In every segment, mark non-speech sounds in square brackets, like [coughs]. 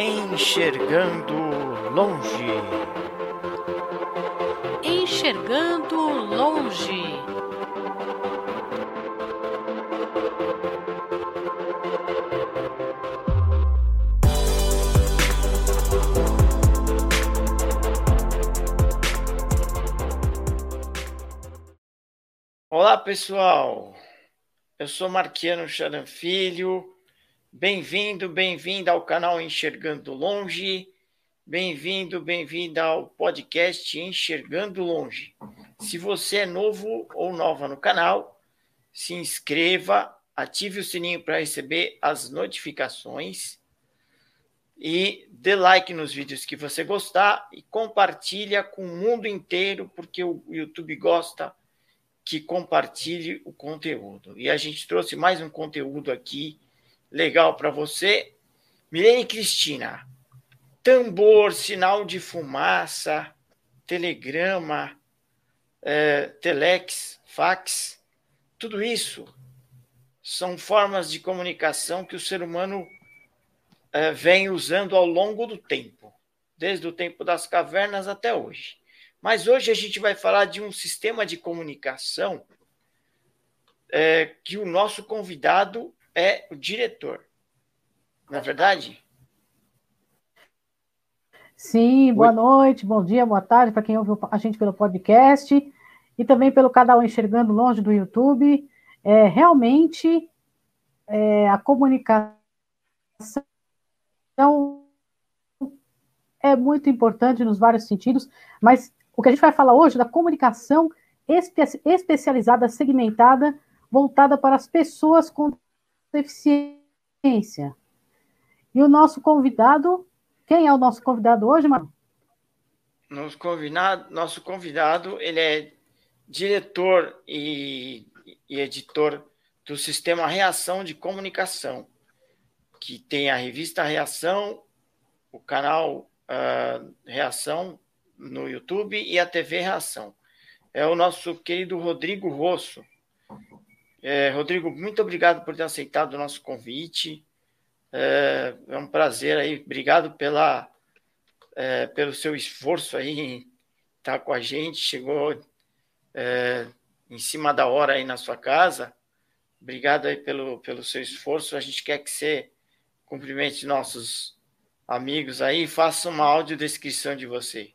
Enxergando longe. Enxergando longe. Olá, pessoal. Eu sou Marquiano Charan Filho. Bem-vindo, bem-vinda ao canal Enxergando Longe. Bem-vindo, bem-vinda ao podcast Enxergando Longe. Se você é novo ou nova no canal, se inscreva, ative o sininho para receber as notificações e dê like nos vídeos que você gostar e compartilha com o mundo inteiro, porque o YouTube gosta que compartilhe o conteúdo. E a gente trouxe mais um conteúdo aqui legal para você. Milene Cristina, tambor, sinal de fumaça, telegrama, é, telex, fax, tudo isso são formas de comunicação que o ser humano é, vem usando ao longo do tempo, desde o tempo das cavernas até hoje. Mas hoje a gente vai falar de um sistema de comunicação é, que o nosso convidado é o diretor. Não é verdade? Sim, boa Oi. noite, bom dia, boa tarde para quem ouve a gente pelo podcast e também pelo canal Enxergando Longe do YouTube. É, realmente, é, a comunicação é muito importante nos vários sentidos, mas o que a gente vai falar hoje é da comunicação espe especializada, segmentada, voltada para as pessoas com deficiência. E o nosso convidado, quem é o nosso convidado hoje, Marcos? Nosso convidado, nosso convidado, ele é diretor e, e editor do Sistema Reação de Comunicação, que tem a revista Reação, o canal uh, Reação no YouTube e a TV Reação. É o nosso querido Rodrigo Rosso. É, Rodrigo, muito obrigado por ter aceitado o nosso convite. É, é um prazer aí. Obrigado pela, é, pelo seu esforço aí em estar com a gente. Chegou é, em cima da hora aí na sua casa. Obrigado aí pelo, pelo seu esforço. A gente quer que você cumprimente nossos amigos aí e faça uma audiodescrição de você.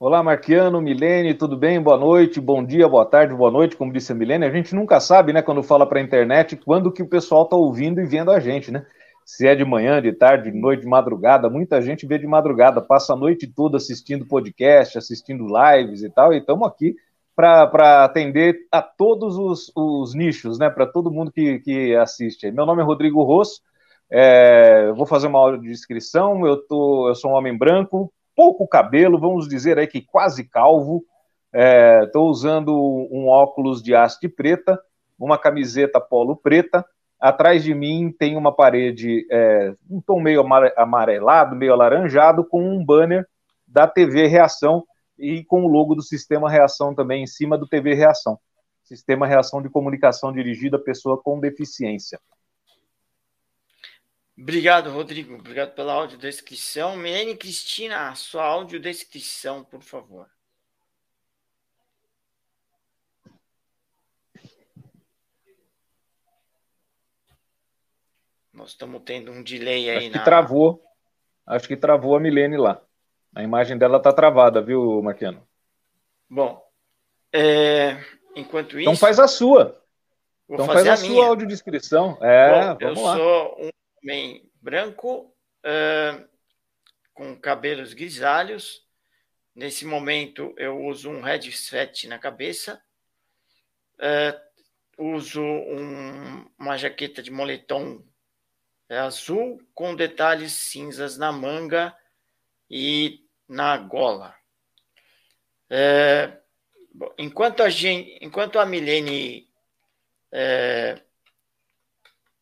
Olá, Marquiano, Milene, tudo bem? Boa noite, bom dia, boa tarde, boa noite, como disse a Milene. A gente nunca sabe, né, quando fala para a internet, quando que o pessoal está ouvindo e vendo a gente, né? Se é de manhã, de tarde, de noite, de madrugada, muita gente vê de madrugada, passa a noite toda assistindo podcast, assistindo lives e tal, e estamos aqui para atender a todos os, os nichos, né? Para todo mundo que, que assiste. Meu nome é Rodrigo Rosso, é, vou fazer uma aula de inscrição, eu, tô, eu sou um homem branco, pouco cabelo, vamos dizer aí que quase calvo. Estou é, usando um óculos de haste preta, uma camiseta polo preta. Atrás de mim tem uma parede, é, um tom meio amarelado, meio alaranjado, com um banner da TV Reação e com o logo do Sistema Reação também em cima do TV Reação. Sistema Reação de Comunicação dirigido a pessoa com deficiência. Obrigado, Rodrigo. Obrigado pela audiodescrição. Milene Cristina, sua audiodescrição, por favor. Nós estamos tendo um delay aí Acho na... que travou. Acho que travou a Milene lá. A imagem dela está travada, viu, Marquiano? Bom, é... enquanto então isso... Então faz a sua. então faz a, a sua audiodescrição. É, Bom, vamos eu lá. Eu sou um homem branco, uh, com cabelos grisalhos. Nesse momento, eu uso um headset na cabeça. Uh, uso um, uma jaqueta de moletom azul com detalhes cinzas na manga e na gola. É, enquanto a gente, enquanto a Milene é,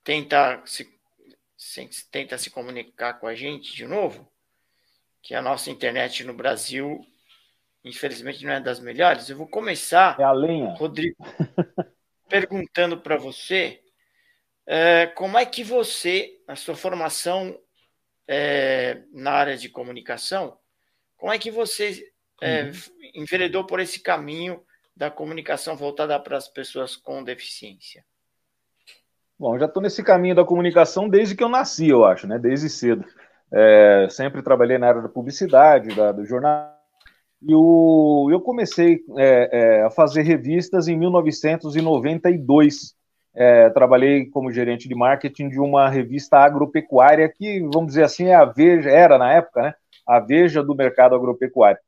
tenta se tenta se comunicar com a gente de novo, que a nossa internet no Brasil, infelizmente, não é das melhores. Eu vou começar, é a lenha. Rodrigo, [laughs] perguntando para você é, como é que você, na sua formação é, na área de comunicação, como é que você é, uhum. enveredou por esse caminho da comunicação voltada para as pessoas com deficiência? Bom, já estou nesse caminho da comunicação desde que eu nasci, eu acho, né? Desde cedo. É, sempre trabalhei na área da publicidade, da, do jornal. E o, eu comecei é, é, a fazer revistas em 1992. É, trabalhei como gerente de marketing de uma revista agropecuária que, vamos dizer assim, é a Veja, era na época, né? A Veja do mercado agropecuário.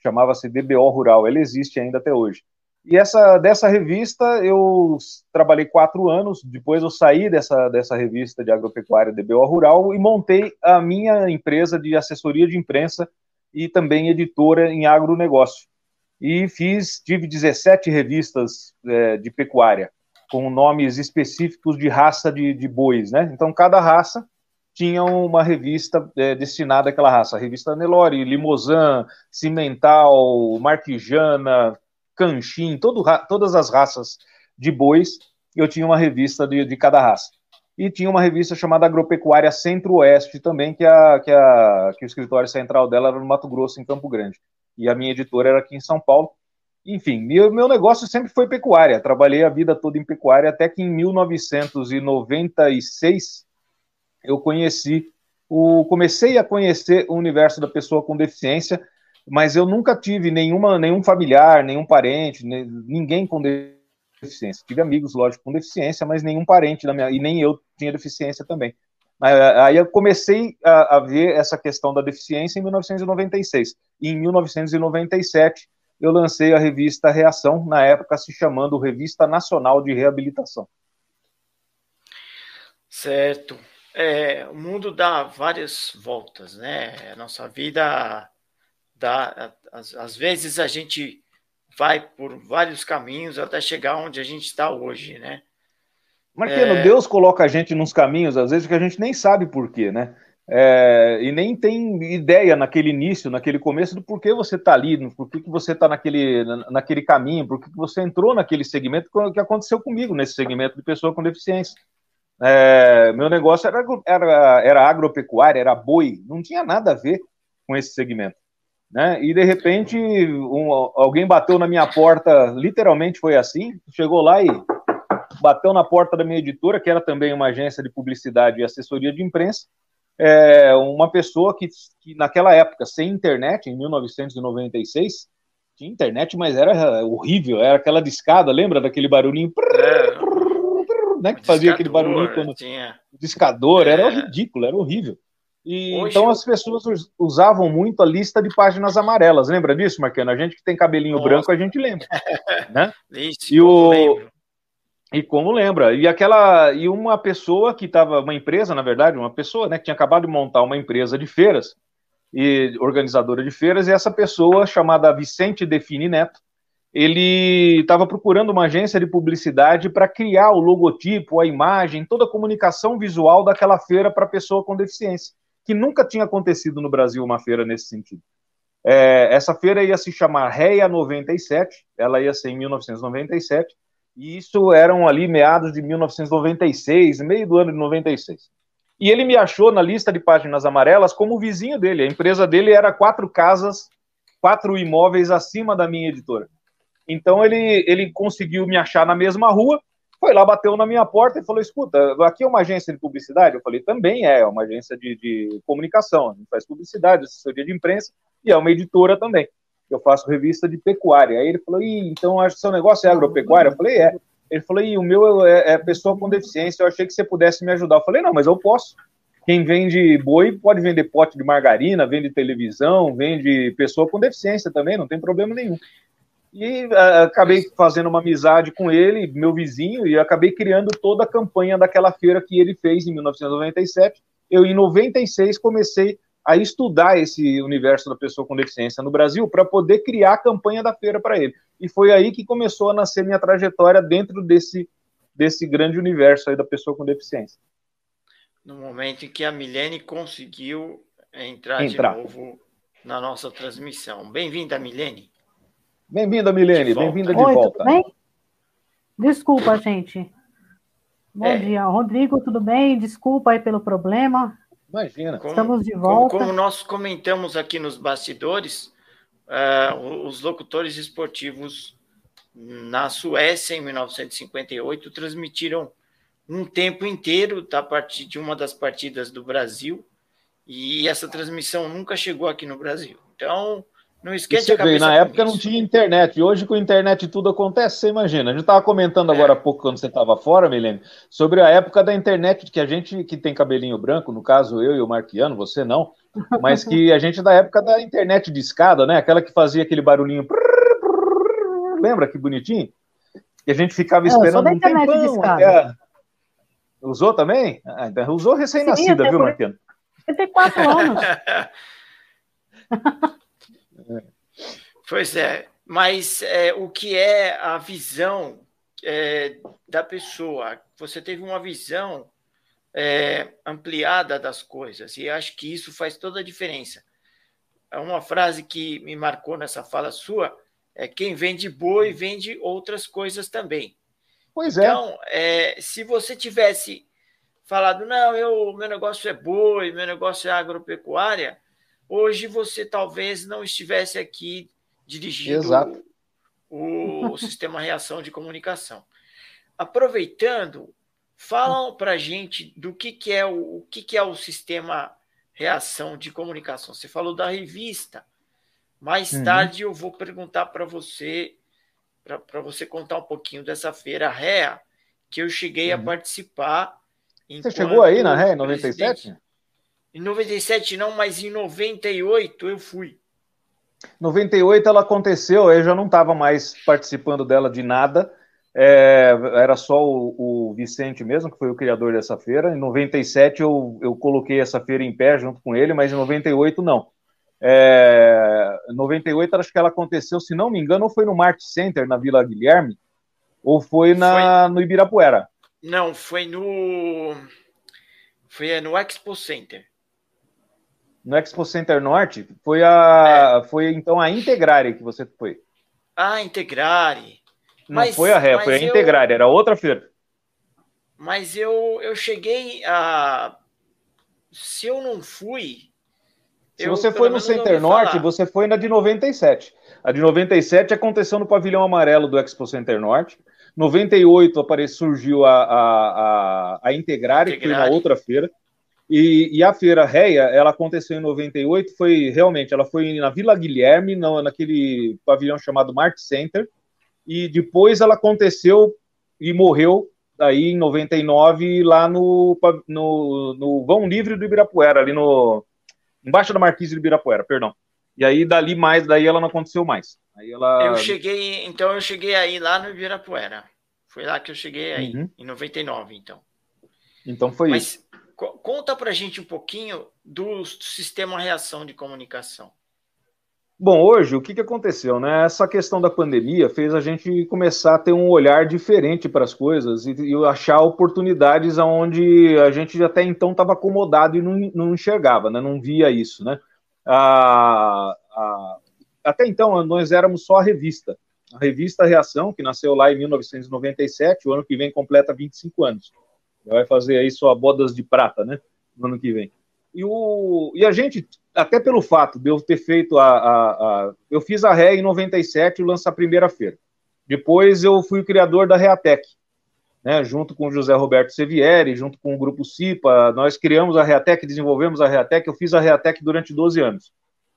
Chamava-se DBO Rural. Ela existe ainda até hoje. E essa dessa revista eu trabalhei quatro anos. Depois eu saí dessa, dessa revista de agropecuária DBO Rural e montei a minha empresa de assessoria de imprensa e também editora em agronegócio. E fiz, tive 17 revistas é, de pecuária com nomes específicos de raça de, de bois, né? Então cada raça tinha uma revista é, destinada àquela raça. A revista Nelore, Limousin, Cimental, Marquijana, Canchim, todo, todas as raças de bois, eu tinha uma revista de, de cada raça. E tinha uma revista chamada Agropecuária Centro-Oeste também, que, a, que, a, que o escritório central dela era no Mato Grosso, em Campo Grande. E a minha editora era aqui em São Paulo. Enfim, meu, meu negócio sempre foi pecuária. Trabalhei a vida toda em pecuária, até que em 1996 eu conheci o, comecei a conhecer o universo da pessoa com deficiência mas eu nunca tive nenhuma, nenhum familiar, nenhum parente, ninguém com deficiência. Tive amigos, lógico, com deficiência, mas nenhum parente da minha, e nem eu tinha deficiência também. Aí eu comecei a, a ver essa questão da deficiência em 1996. E em 1997 eu lancei a revista Reação, na época se chamando Revista Nacional de Reabilitação. Certo. É, o mundo dá várias voltas, né? A nossa vida Tá? Às, às vezes a gente vai por vários caminhos até chegar onde a gente está hoje, né? Marquinhos, é... Deus coloca a gente nos caminhos, às vezes, que a gente nem sabe por quê, né? É, e nem tem ideia naquele início, naquele começo, do porquê você está ali, por que, que você está naquele, naquele caminho, por que, que você entrou naquele segmento, que aconteceu comigo nesse segmento de pessoa com deficiência. É, meu negócio era, era, era agropecuária, era boi, não tinha nada a ver com esse segmento né? E de repente um, alguém bateu na minha porta, literalmente foi assim, chegou lá e bateu na porta da minha editora, que era também uma agência de publicidade e assessoria de imprensa, é, uma pessoa que, que naquela época, sem internet, em 1996, tinha internet, mas era horrível, era aquela discada, lembra daquele barulhinho? É, né, que fazia aquele barulhinho quando... Tinha. Discador, é. era ridículo, era horrível. E, então as pessoas usavam muito a lista de páginas amarelas. Lembra disso, Marcano? A gente que tem cabelinho Nossa. branco, a gente lembra. né? [laughs] Isso, e o e como lembra? E aquela e uma pessoa que estava uma empresa, na verdade, uma pessoa, né, que tinha acabado de montar uma empresa de feiras e organizadora de feiras, e essa pessoa chamada Vicente Defini Neto, ele estava procurando uma agência de publicidade para criar o logotipo, a imagem, toda a comunicação visual daquela feira para pessoa com deficiência que nunca tinha acontecido no Brasil uma feira nesse sentido. É, essa feira ia se chamar REA 97, ela ia ser em 1997, e isso eram ali meados de 1996, meio do ano de 96. E ele me achou na lista de páginas amarelas como vizinho dele. A empresa dele era quatro casas, quatro imóveis acima da minha editora. Então ele, ele conseguiu me achar na mesma rua foi lá, bateu na minha porta e falou: escuta, aqui é uma agência de publicidade? Eu falei, também é, é uma agência de, de comunicação, a gente faz publicidade, assessoria de imprensa, e é uma editora também. Eu faço revista de pecuária. Aí ele falou: Ih, então acho que seu negócio é agropecuária? Eu falei, é. Ele falou: Ih, o meu é, é pessoa com deficiência, eu achei que você pudesse me ajudar. Eu falei, não, mas eu posso. Quem vende boi pode vender pote de margarina, vende televisão, vende pessoa com deficiência também, não tem problema nenhum. E uh, acabei fazendo uma amizade com ele, meu vizinho, e acabei criando toda a campanha daquela feira que ele fez em 1997. Eu, em 96, comecei a estudar esse universo da pessoa com deficiência no Brasil para poder criar a campanha da feira para ele. E foi aí que começou a nascer minha trajetória dentro desse, desse grande universo aí da pessoa com deficiência. No momento em que a Milene conseguiu entrar, entrar. de novo na nossa transmissão. Bem-vinda, Milene. Bem-vinda, Milene. Bem-vinda de Oi, volta. Tudo bem? Desculpa, gente. Bom é. dia, Rodrigo. Tudo bem? Desculpa aí pelo problema. Imagina. Como, Estamos de volta. Como, como, nós comentamos aqui nos bastidores, uh, os locutores esportivos na Suécia, em 1958, transmitiram um tempo inteiro da partir de uma das partidas do Brasil, e essa transmissão nunca chegou aqui no Brasil. Então, não esquece a cabeça. na época isso. não tinha internet. E hoje, com a internet, tudo acontece, você imagina. A gente estava comentando agora é. há pouco, quando você estava fora, Milene, sobre a época da internet, que a gente que tem cabelinho branco, no caso eu e o Marquiano, você não, mas que a gente da época da internet de escada, né? Aquela que fazia aquele barulhinho. Lembra que bonitinho? E a gente ficava é, esperando um tempão. Até... Usou também? Ah, então usou recém-nascida, viu, Marquiano? Eu tenho quatro anos. [laughs] Pois é, mas é, o que é a visão é, da pessoa? Você teve uma visão é, ampliada das coisas, e acho que isso faz toda a diferença. É uma frase que me marcou nessa fala sua é quem vende boi vende outras coisas também. Pois é. Então, é, se você tivesse falado, não, eu, meu negócio é boi, meu negócio é agropecuária, hoje você talvez não estivesse aqui dirigindo o, o sistema reação de comunicação. Aproveitando, falam para a gente do que, que é o, o que, que é o sistema reação de comunicação. Você falou da revista. Mais uhum. tarde eu vou perguntar para você, para você contar um pouquinho dessa feira REA, que eu cheguei uhum. a participar. Você chegou aí na REA em 97? Em 97 não, mas em 98 eu fui. 98 ela aconteceu, eu já não estava mais participando dela de nada, é, era só o, o, Vicente mesmo, que foi o criador dessa feira. Em 97 eu, eu coloquei essa feira em pé junto com ele, mas em 98 não. É, 98 acho que ela aconteceu, se não me engano, ou foi no Mart Center, na Vila Guilherme, ou foi, na, foi... no Ibirapuera. Não, foi no. Foi no Expo Center no Expo Center Norte, foi a é. foi então a Integrare que você foi. Ah, Integrare. Não mas, foi a Ré, foi a eu... Integrare, era outra feira. Mas eu eu cheguei a se eu não fui se eu, você foi no Center Norte, falar. você foi na de 97. A de 97 aconteceu no pavilhão amarelo do Expo Center Norte. 98 apareceu, surgiu a, a, a, a Integrare, Integrare, que foi na outra feira. E, e, a feira Reia, ela aconteceu em 98, foi realmente, ela foi na Vila Guilherme, no, naquele pavilhão chamado Mart Center, e depois ela aconteceu e morreu aí em 99 lá no, no, no Vão Livre do Ibirapuera, ali no embaixo da Marquise do Ibirapuera, perdão. E aí dali mais, daí ela não aconteceu mais. Aí ela Eu cheguei, então eu cheguei aí lá no Ibirapuera. Foi lá que eu cheguei aí, uhum. em 99, então. Então foi Mas, isso. Conta para a gente um pouquinho do sistema reação de comunicação. Bom, hoje o que, que aconteceu, né? Essa questão da pandemia fez a gente começar a ter um olhar diferente para as coisas e, e, achar oportunidades onde a gente até então estava acomodado e não, não, enxergava, né? Não via isso, né? Até então nós éramos só a revista, a revista Reação, que nasceu lá em 1997, o ano que vem completa 25 anos vai fazer aí sua bodas de prata, né? No ano que vem. E, o, e a gente, até pelo fato de eu ter feito a. a, a eu fiz a Ré em 97 e lançar a primeira feira. Depois eu fui o criador da Reatec, né? Junto com o José Roberto Sevieri, junto com o grupo CIPA. Nós criamos a Reatec, desenvolvemos a Reatec. Eu fiz a Reatec durante 12 anos.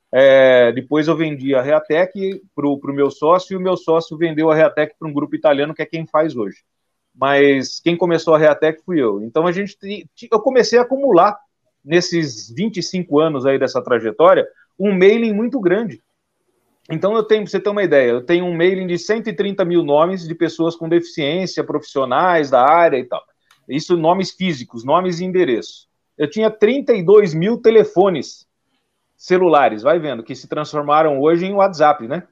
É, depois eu vendi a Reatec para o meu sócio e o meu sócio vendeu a Reatec para um grupo italiano que é quem faz hoje mas quem começou a Reatec fui eu. Então a gente, eu comecei a acumular nesses 25 anos aí dessa trajetória um mailing muito grande. Então eu tenho, para você ter uma ideia, eu tenho um mailing de 130 mil nomes de pessoas com deficiência, profissionais da área e tal. Isso nomes físicos, nomes e endereços. Eu tinha 32 mil telefones celulares, vai vendo, que se transformaram hoje em WhatsApp, né?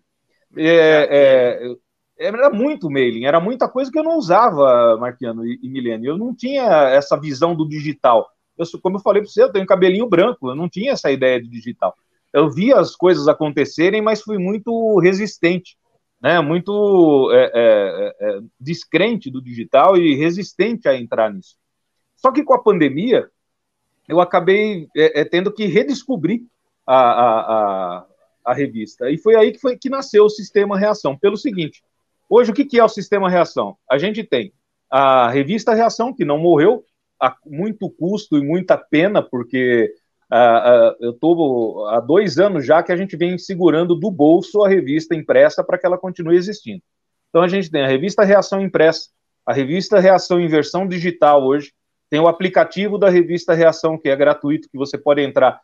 É, é, era muito mailing, era muita coisa que eu não usava, Marquiano e, Milene. Eu não tinha essa visão do digital. Eu, como eu falei para você, eu tenho cabelinho branco, eu não tinha essa ideia de digital. Eu via as coisas acontecerem, mas fui muito resistente, né? muito é, é, é, descrente do digital e resistente a entrar nisso. Só que com a pandemia, eu acabei é, é, tendo que redescobrir a, a, a, a, revista. E foi aí que, foi, que nasceu o Sistema Reação. Pelo seguinte, hoje o que, é o Sistema Reação? A gente tem a revista Reação, que não morreu, a muito custo e muita pena, porque uh, uh, eu estou há dois anos já que a gente vem segurando do bolso a revista impressa para que ela continue existindo. Então a gente tem a revista Reação Impressa, a revista Reação em versão digital hoje, tem o aplicativo da revista Reação, que é gratuito, que você pode entrar.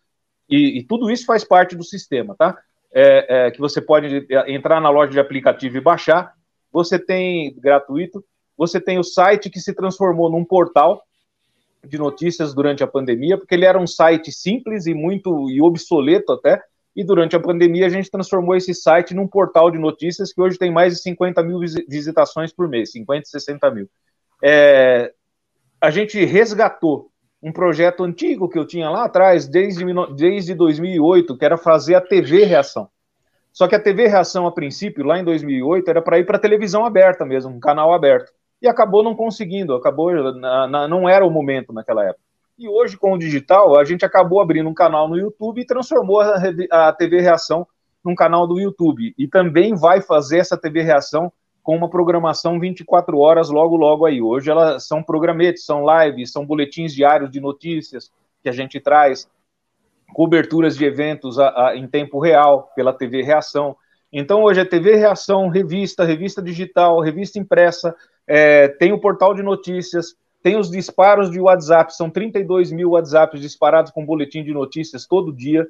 E, e tudo isso faz parte do sistema, tá? É, é, que você pode entrar na loja de aplicativo e baixar. Você tem gratuito. Você tem o site que se transformou num portal de notícias durante a pandemia, porque ele era um site simples e muito e obsoleto até. E durante a pandemia a gente transformou esse site num portal de notícias que hoje tem mais de 50 mil visitações por mês, 50, 60 mil. É, a gente resgatou um projeto antigo que eu tinha lá atrás, desde, desde 2008, que era fazer a TV Reação. Só que a TV Reação, a princípio, lá em 2008, era para ir para televisão aberta mesmo, um canal aberto. E acabou não conseguindo, acabou, na, na, não era o momento naquela época. E hoje, com o digital, a gente acabou abrindo um canal no YouTube e transformou a, a TV Reação num canal do YouTube. E também vai fazer essa TV Reação com uma programação 24 horas logo, logo aí. Hoje elas são programetes, são lives, são boletins diários de notícias que a gente traz, coberturas de eventos a, a, em tempo real pela TV Reação. Então hoje é TV Reação, revista, revista digital, revista impressa, é, tem o portal de notícias, tem os disparos de WhatsApp, são 32 mil WhatsApps disparados com boletim de notícias todo dia,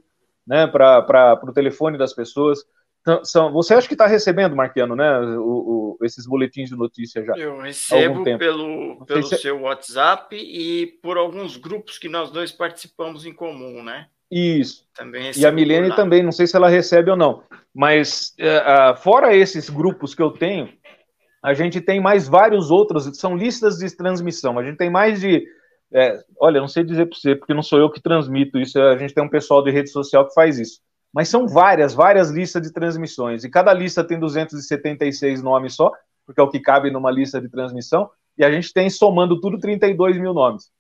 né, para o telefone das pessoas. Então, são, você acha que está recebendo, Marquiano, né, o, o, esses boletins de notícia já? Eu recebo pelo, pelo se... seu WhatsApp e por alguns grupos que nós dois participamos em comum, né? Isso. Também e a Milene também, não sei se ela recebe ou não. Mas uh, fora esses grupos que eu tenho, a gente tem mais vários outros, são listas de transmissão. A gente tem mais de. É, olha, não sei dizer para você, porque não sou eu que transmito isso, a gente tem um pessoal de rede social que faz isso mas são várias, várias listas de transmissões, e cada lista tem 276 nomes só, porque é o que cabe numa lista de transmissão, e a gente tem, somando tudo, 32 mil nomes.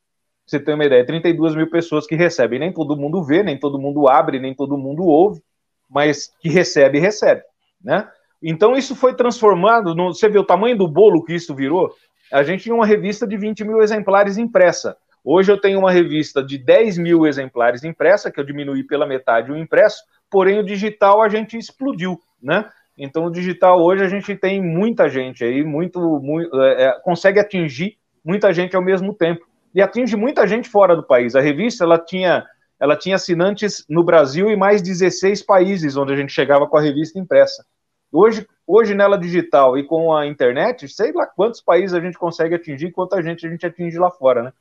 Você tem uma ideia, 32 mil pessoas que recebem. Nem todo mundo vê, nem todo mundo abre, nem todo mundo ouve, mas que recebe, recebe, né? Então isso foi transformado, no, você vê o tamanho do bolo que isso virou? A gente tinha uma revista de 20 mil exemplares impressa. Hoje eu tenho uma revista de 10 mil exemplares impressa, que eu diminuí pela metade o impresso, porém o digital a gente explodiu, né? Então o digital hoje a gente tem muita gente aí, muito, muito é, é, consegue atingir muita gente ao mesmo tempo e atinge muita gente fora do país. A revista ela tinha ela tinha assinantes no Brasil e mais 16 países onde a gente chegava com a revista impressa. Hoje, hoje nela digital e com a internet, sei lá quantos países a gente consegue atingir, quanta gente a gente atinge lá fora, né?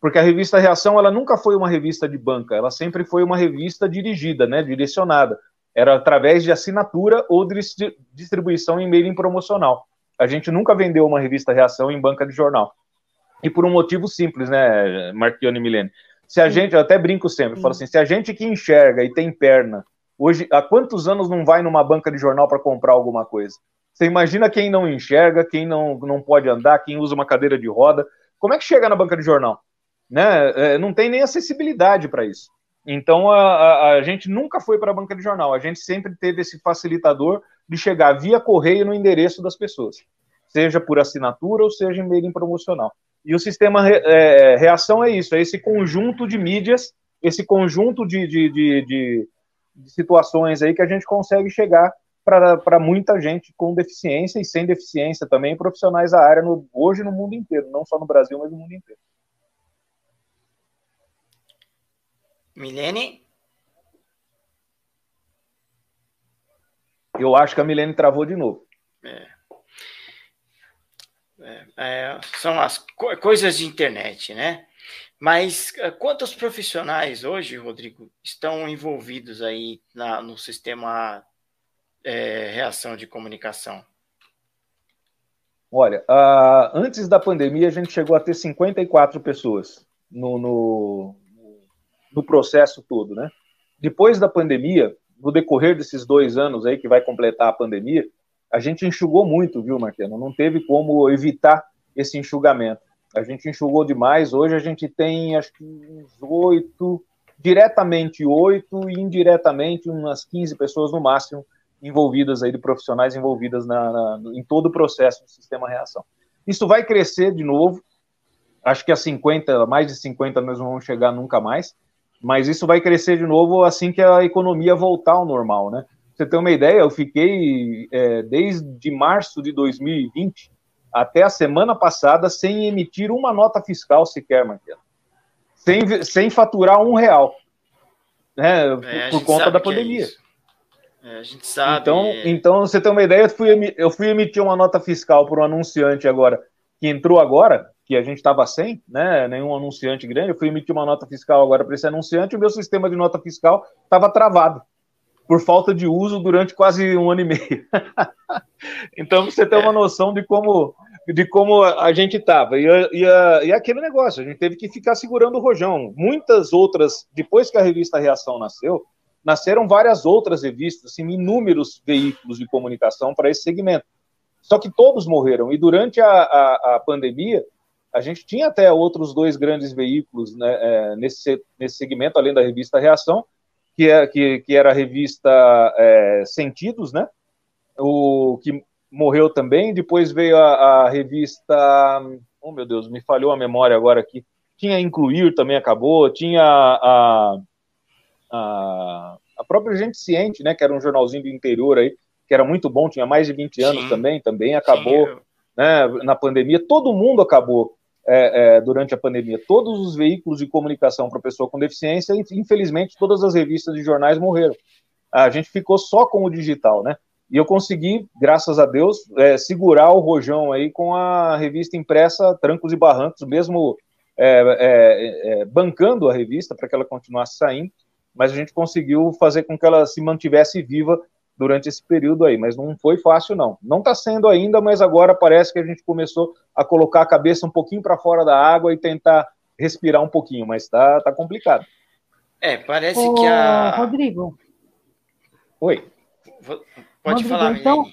porque a revista Reação ela nunca foi uma revista de banca, ela sempre foi uma revista dirigida, né, direcionada. Era através de assinatura ou de distribuição em mailing promocional. A gente nunca vendeu uma revista Reação em banca de jornal. E por um motivo simples, né, Marquione e Milene? Se a gente, eu até brinco sempre, falo assim, se a gente que enxerga e tem perna, hoje, há quantos anos não vai numa banca de jornal para comprar alguma coisa? Você imagina quem não enxerga, quem não, não pode andar, quem usa uma cadeira de roda, como é que chega na banca de jornal? né? É, não tem nem acessibilidade para isso. Então a, a, a, gente nunca foi para a banca de jornal, a gente sempre teve esse facilitador de chegar via correio no endereço das pessoas, seja por assinatura ou seja em mailing promocional. E o sistema é, reação é isso, é esse conjunto de mídias, esse conjunto de, de, de, de, de situações aí que a gente consegue chegar para muita gente com deficiência e sem deficiência também, profissionais da área no, hoje no mundo inteiro, não só no Brasil, mas no mundo inteiro. Milene? Eu acho que a Milene travou de novo. É. É, é, são as co coisas de internet, né? Mas é, quantos profissionais hoje, Rodrigo, estão envolvidos aí na, no sistema é, reação de comunicação? Olha, uh, antes da pandemia a gente chegou a ter 54 pessoas no, no, no processo todo, né? Depois da pandemia, no decorrer desses dois anos aí que vai completar a pandemia, a gente enxugou muito, viu, Marqueno? Não teve como evitar esse enxugamento. A gente enxugou demais. Hoje a gente tem, acho que uns oito, diretamente oito e indiretamente umas 15 pessoas no máximo envolvidas aí, de profissionais envolvidas na, na, em todo o processo do sistema reação. Isso vai crescer de novo. Acho que a 50, mais de 50 nós não vamos chegar nunca mais. Mas isso vai crescer de novo assim que a economia voltar ao normal, né? Você ter uma ideia, eu fiquei é, desde março de 2020 até a semana passada sem emitir uma nota fiscal sequer, Marquinhos. Sem, sem faturar um real. Né, é, por, conta da é pandemia. É, a gente sabe. Então, então, você tem uma ideia, eu fui, eu fui emitir uma nota fiscal para um anunciante agora, que entrou agora, que a gente estava sem, né? Nenhum anunciante grande. Eu fui emitir uma nota fiscal agora para esse anunciante, o meu sistema de nota fiscal estava travado por falta de uso durante quase um ano e meio. [laughs] então você tem uma noção de como de como a gente estava. E, e, e aquele negócio, a gente teve que ficar segurando o rojão. Muitas outras, depois que a revista Reação nasceu, nasceram várias outras revistas, assim, inúmeros veículos de comunicação para esse segmento. Só que todos morreram. E durante a, a, a pandemia, a gente tinha até outros dois grandes veículos né, é, nesse, nesse segmento, além da revista Reação, que, é, que, que era a revista é, Sentidos, né? O que morreu também. Depois veio a, a, revista. Oh, meu Deus, me falhou a memória agora aqui. Tinha Incluir também acabou. Tinha a, a, a própria Gente Ciente, né? Que era um jornalzinho do interior aí, que era muito bom, tinha mais de 20 anos Sim. também, também acabou. Sim. Né, na pandemia, todo mundo acabou é, é, durante a pandemia. Todos os veículos de comunicação para pessoa com deficiência, infelizmente, todas as revistas de jornais morreram. A gente ficou só com o digital, né? E eu consegui, graças a Deus, é, segurar o rojão aí com a revista impressa Trancos e Barrancos, mesmo é, é, é, bancando a revista para que ela continuasse saindo, mas a gente conseguiu fazer com que ela se mantivesse viva durante esse período aí, mas não foi fácil não. Não está sendo ainda, mas agora parece que a gente começou a colocar a cabeça um pouquinho para fora da água e tentar respirar um pouquinho, mas está tá complicado. É, parece Ô, que a Rodrigo. Oi. Pode Rodrigo, falar, então.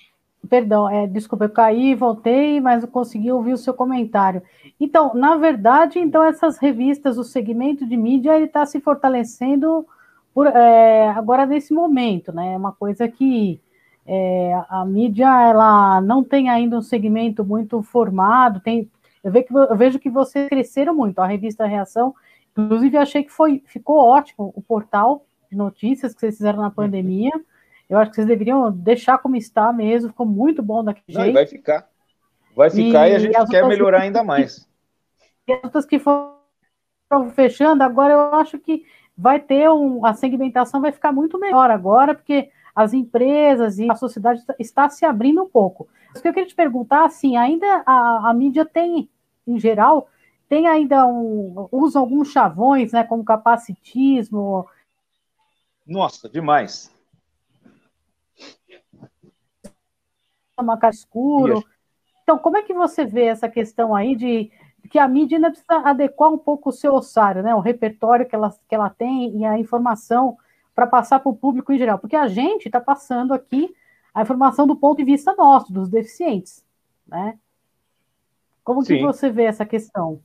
Perdão, é, desculpa, eu caí, voltei, mas eu consegui ouvir o seu comentário. Então, na verdade, então essas revistas, o segmento de mídia, ele está se fortalecendo por, é, agora nesse momento, né? É uma coisa que é, a mídia ela não tem ainda um segmento muito formado. Tem, eu, vejo que, eu vejo que vocês cresceram muito. A revista Reação, inclusive, achei que foi, ficou ótimo o portal de notícias que vocês fizeram na pandemia. Eu acho que vocês deveriam deixar como está mesmo. Ficou muito bom daquele não, jeito. Vai ficar. Vai ficar e, e a gente quer melhorar que, ainda mais. [laughs] E as outras que foram fechando, agora eu acho que vai ter um, a segmentação vai ficar muito melhor agora, porque as empresas e a sociedade está se abrindo um pouco. O que eu queria te perguntar, assim, ainda a, a mídia tem, em geral, tem ainda um, usa alguns chavões, né, como capacitismo. Nossa, demais. Uma cara escuro. Então, como é que você vê essa questão aí de que a mídia ainda precisa adequar um pouco o seu ossário, né? O repertório que ela, que ela tem e a informação para passar para o público em geral. Porque a gente está passando aqui a informação do ponto de vista nosso, dos deficientes, né? Como Sim. que você vê essa questão?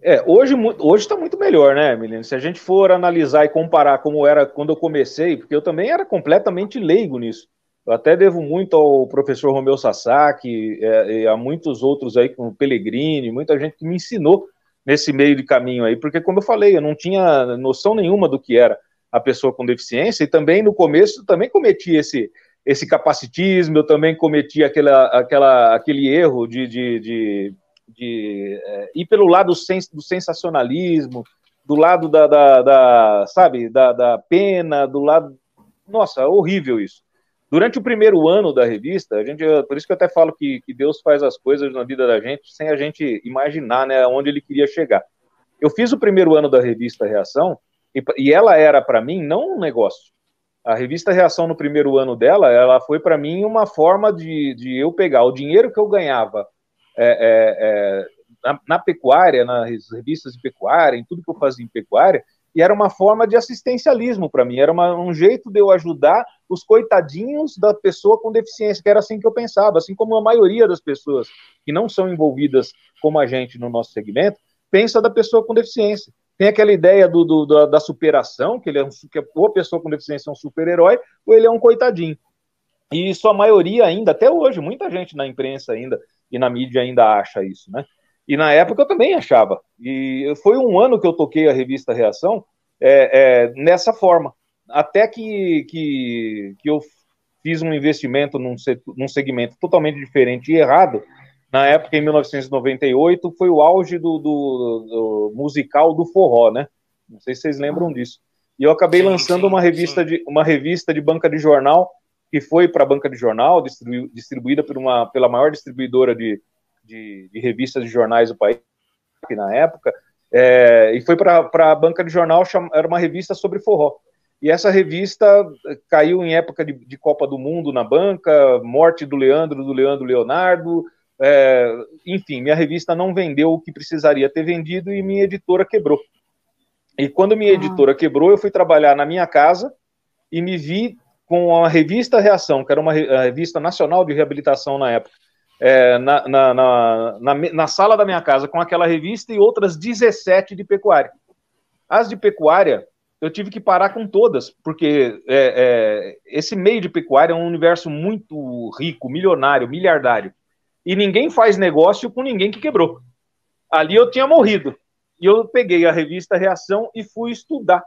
É, hoje hoje está muito melhor, né, Milene? Se a gente for analisar e comparar como era quando eu comecei, porque eu também era completamente leigo nisso. Eu até devo muito ao professor Romeu Sasaki é, e a muitos outros aí, como Pellegrini, muita gente que me ensinou nesse meio de caminho aí, porque como eu falei, eu não tinha noção nenhuma do que era a pessoa com deficiência e também no começo também cometi esse esse capacitismo, eu também cometi aquela, aquela, aquele erro de, de, de, de é, ir pelo lado sens, do sensacionalismo, do lado da, da, da sabe, da, da pena, do lado... Nossa, horrível isso. Durante o primeiro ano da revista, a gente, por isso que eu até falo que, que Deus faz as coisas na vida da gente sem a gente imaginar né, onde ele queria chegar. Eu fiz o primeiro ano da revista Reação e, e ela era para mim não um negócio. A revista Reação no primeiro ano dela, ela foi para mim uma forma de, de eu pegar o dinheiro que eu ganhava é, é, é, na, na, pecuária, nas revistas de pecuária, em tudo que eu fazia em pecuária, E era uma forma de assistencialismo para mim, era uma, um jeito de eu ajudar os coitadinhos da pessoa com deficiência, que era assim que eu pensava, assim como a maioria das pessoas que não são envolvidas como a gente no nosso segmento, pensa da pessoa com deficiência. Tem aquela ideia do, do da, da, superação, que ele é um, que a pessoa com deficiência é um super-herói, ou ele é um coitadinho. E isso a maioria ainda, até hoje, muita gente na imprensa ainda e na mídia ainda acha isso, né? E na época eu também achava. E foi um ano que eu toquei a revista Reação é, é, nessa forma. Até que, que, que eu fiz um investimento num, num segmento totalmente diferente e errado. Na época, em 1998, foi o auge do, do, do musical do forró, né? Não sei se vocês lembram disso. E eu acabei sim, lançando sim, uma revista sim. de uma revista de banca de jornal que foi para a banca de jornal, distribu distribuída por uma, pela maior distribuidora de, de, de revistas de jornais do país, na época, é, e foi para a banca de jornal, era uma revista sobre forró. E essa revista caiu em época de, de Copa do Mundo na banca, morte do Leandro, do Leandro Leonardo, é, enfim, minha revista não vendeu o que precisaria ter vendido e minha editora quebrou. E quando minha ah. editora quebrou, eu fui trabalhar na minha casa e me vi com a revista Reação, que era uma revista nacional de reabilitação na época, é, na, na, na, na, sala da minha casa, com aquela revista e outras 17 de pecuária. As de pecuária, eu tive que parar com todas, porque é, é, esse meio de pecuária é um universo muito rico, milionário, miliardário. E ninguém faz negócio com ninguém que quebrou. Ali eu tinha morrido. E eu peguei a revista Reação e fui estudar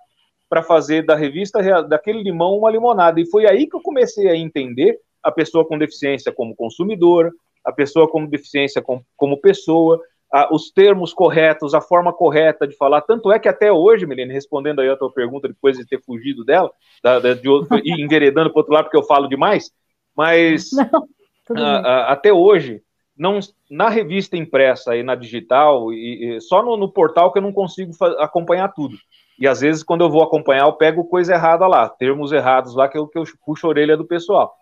para fazer da revista daquele limão uma limonada. E foi aí que eu comecei a entender a pessoa com deficiência como consumidor, a pessoa com deficiência como, como pessoa, a, os termos corretos, a forma correta de falar. Tanto é que até hoje, Milene, respondendo aí a tua pergunta, depois de ter fugido dela, da, da, de outro, e enveredando para o outro lado porque eu falo demais, mas [laughs] Não, a, até hoje, não, na revista impressa e na digital, e, e só no, no, portal que eu não consigo acompanhar tudo. E às vezes, quando eu vou acompanhar, eu pego coisa errada lá, termos errados lá, que eu, que eu puxo a orelha do pessoal.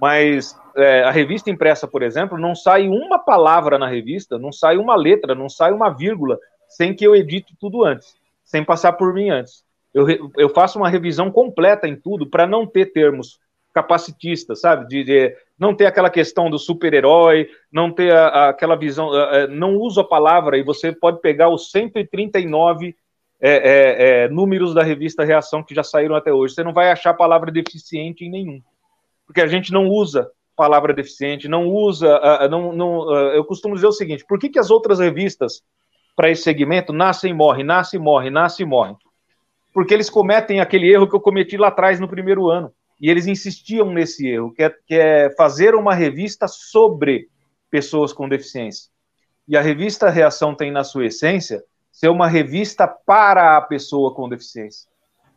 Mas é, a revista impressa, por exemplo, não sai uma palavra na revista, não sai uma letra, não sai uma vírgula, sem que eu edite tudo antes, sem passar por mim antes. Eu, eu faço uma revisão completa em tudo para não ter termos capacitistas, sabe? De, de, não ter aquela questão do super-herói, não ter a, a, aquela visão, a, não uso a palavra, e você pode pegar os 139 é, é, é, números da revista Reação que já saíram até hoje. Você não vai achar a palavra deficiente em nenhum. Porque a gente não usa palavra deficiente, não usa. não, não, eu costumo dizer o seguinte: por que, que as outras revistas para esse segmento nascem e morrem, nascem e morrem, nascem e morrem? Porque eles cometem aquele erro que eu cometi lá atrás no primeiro ano. E eles insistiam nesse erro, que é, que é fazer uma revista sobre pessoas com deficiência. E a revista Reação tem na sua essência ser uma revista para a pessoa com deficiência.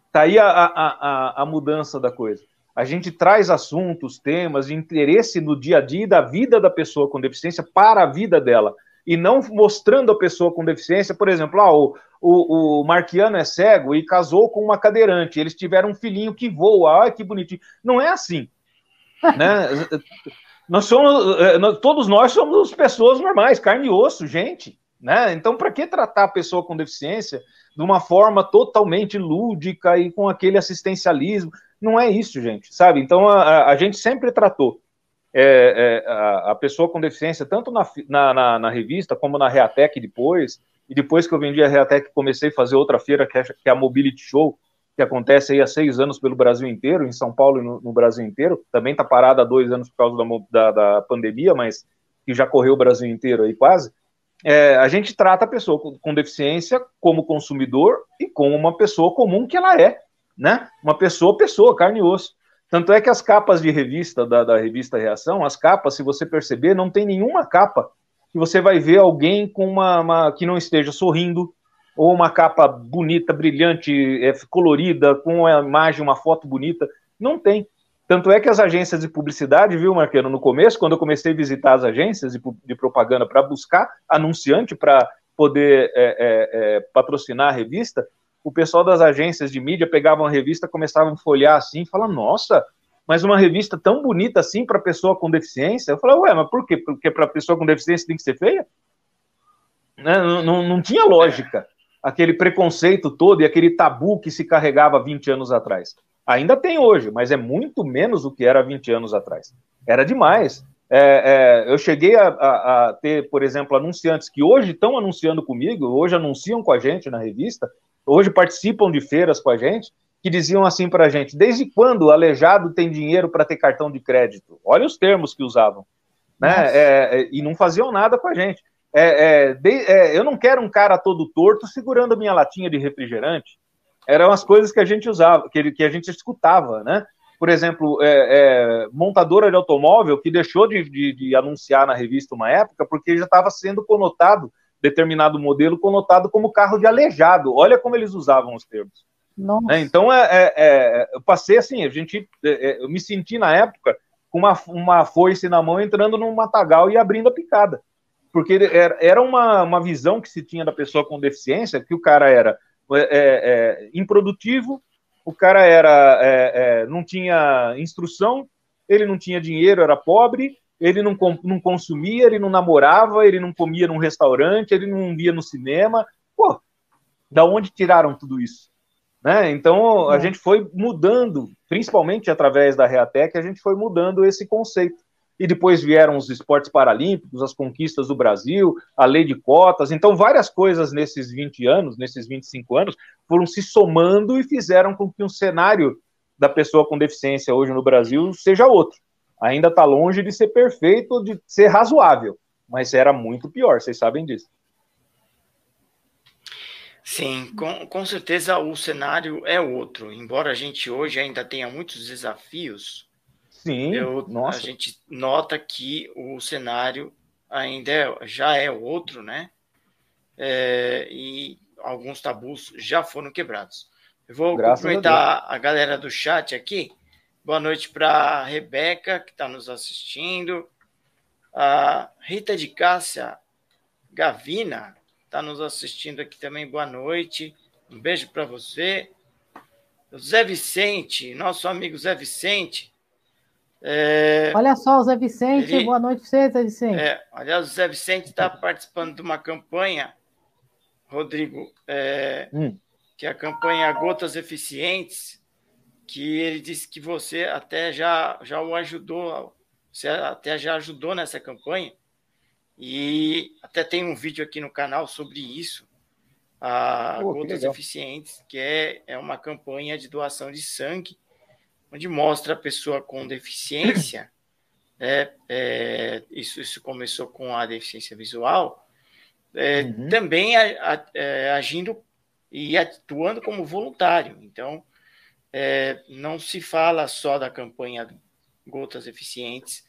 Está aí a, a, a, a, mudança da coisa. A gente traz assuntos, temas de interesse no dia a dia da vida da pessoa com deficiência para a vida dela. E não mostrando a pessoa com deficiência, por exemplo, ah, o, o, o Marquiano é cego e casou com uma cadeirante, eles tiveram um filhinho que voa, ah, que bonitinho. Não é assim. [laughs] né? nós somos, eh, todos nós somos pessoas normais, carne e osso, gente. Né? Então, para que tratar a pessoa com deficiência de uma forma totalmente lúdica e com aquele assistencialismo? Não é isso, gente, sabe? Então, a, a gente sempre tratou é, é, a, a, pessoa com deficiência, tanto na, na, na, revista como na Reatec depois, e depois que eu vendi a Reatec, comecei a fazer outra feira, que é, que é a Mobility Show, que acontece aí há seis anos pelo Brasil inteiro, em São Paulo e no, no Brasil inteiro, também está parada há dois anos por causa da, da, da pandemia, mas que já correu o Brasil inteiro aí quase. É, a gente trata a pessoa com, com, deficiência como consumidor e como uma pessoa comum que ela é, né? Uma pessoa, pessoa, carne e osso. Tanto é que as capas de revista, da, da revista Reação, as capas, se você perceber, não tem nenhuma capa que você vai ver alguém com uma, uma que não esteja sorrindo, ou uma capa bonita, brilhante, é, colorida, com a imagem, uma foto bonita. Não tem. Tanto é que as agências de publicidade, viu, Marqueno, no começo, quando eu comecei a visitar as agências de, de propaganda para buscar anunciante para poder é, é, é, patrocinar a revista, o pessoal das agências de mídia pegavam a revista, começavam a folhear assim, falavam, nossa, mas uma revista tão bonita assim para pessoa com deficiência? Eu falei, ué, mas por quê? Porque para pessoa com deficiência tem que ser feia? Né? Não, não, não tinha lógica. aquele preconceito todo e aquele tabu que se carregava 20 anos atrás. Ainda tem hoje, mas é muito menos do que era 20 anos atrás. Era demais. É, é, eu cheguei a, a, a, ter, por exemplo, anunciantes que hoje estão anunciando comigo, hoje anunciam com a gente na revista, hoje participam de feiras com a gente, que diziam assim para a gente: desde quando o aleijado tem dinheiro para ter cartão de crédito? Olha os termos que usavam. Né? É, é, e não faziam nada com a gente. É, é, de, eu não quero um cara todo torto segurando minha latinha de refrigerante. Eram as coisas que a gente usava, que, que a gente escutava, né? por exemplo, é, é, montadora de automóvel que deixou de, de, de, anunciar na revista uma época porque já estava sendo conotado, determinado modelo, conotado como carro de aleijado. Olha como eles usavam os termos. Né? Então, é, é, é, eu passei assim, a gente, é, eu me senti na época com uma, uma foice na mão entrando num matagal e abrindo a picada. Porque era, era uma, uma visão que se tinha da pessoa com deficiência, que o cara era improdutivo, o cara era é, é, não tinha instrução, ele não tinha dinheiro, era pobre, ele não, não consumia, ele não namorava, ele não comia num restaurante, ele não via no cinema. Pô, da onde tiraram tudo isso? Né? Então, a é. gente foi mudando, principalmente através da Reatec, a gente foi mudando esse conceito e depois vieram os esportes paralímpicos, as conquistas do Brasil, a lei de cotas. Então, várias coisas nesses 20 anos, nesses 25 anos, foram se somando e fizeram com que o cenário da pessoa com deficiência hoje no Brasil seja outro. Ainda está longe de ser perfeito, de ser razoável, mas era muito pior, vocês sabem disso. Sim, com, com certeza o cenário é outro. Embora a gente hoje ainda tenha muitos desafios, Sim, eu, nossa. a gente nota que o cenário ainda é, já é outro, né? É, e alguns tabus já foram quebrados. Eu vou Graças cumprimentar a, a, galera do chat aqui. Boa noite para a Rebeca, que está nos assistindo. A Rita de Cássia Gavina está nos assistindo aqui também. Boa noite. Um beijo para você. O Zé Vicente, nosso amigo Zé Vicente, é, Olha só, o Zé Vicente, ele, boa noite para você, Zé Vicente. É, aliás, o Zé Vicente está participando de uma campanha, Rodrigo, é, hum. que é a campanha Gotas Eficientes, que ele disse que você até já, já o ajudou, você até já ajudou nessa campanha, e até tem um vídeo aqui no canal sobre isso, a Pô, Gotas que Eficientes, que é, é uma campanha de doação de sangue, onde mostra a pessoa com deficiência, [coughs] né, é, isso, isso começou com a deficiência visual, é, uhum. também a, a, é, agindo e atuando como voluntário. Então, é, não se fala só da campanha Gotas Eficientes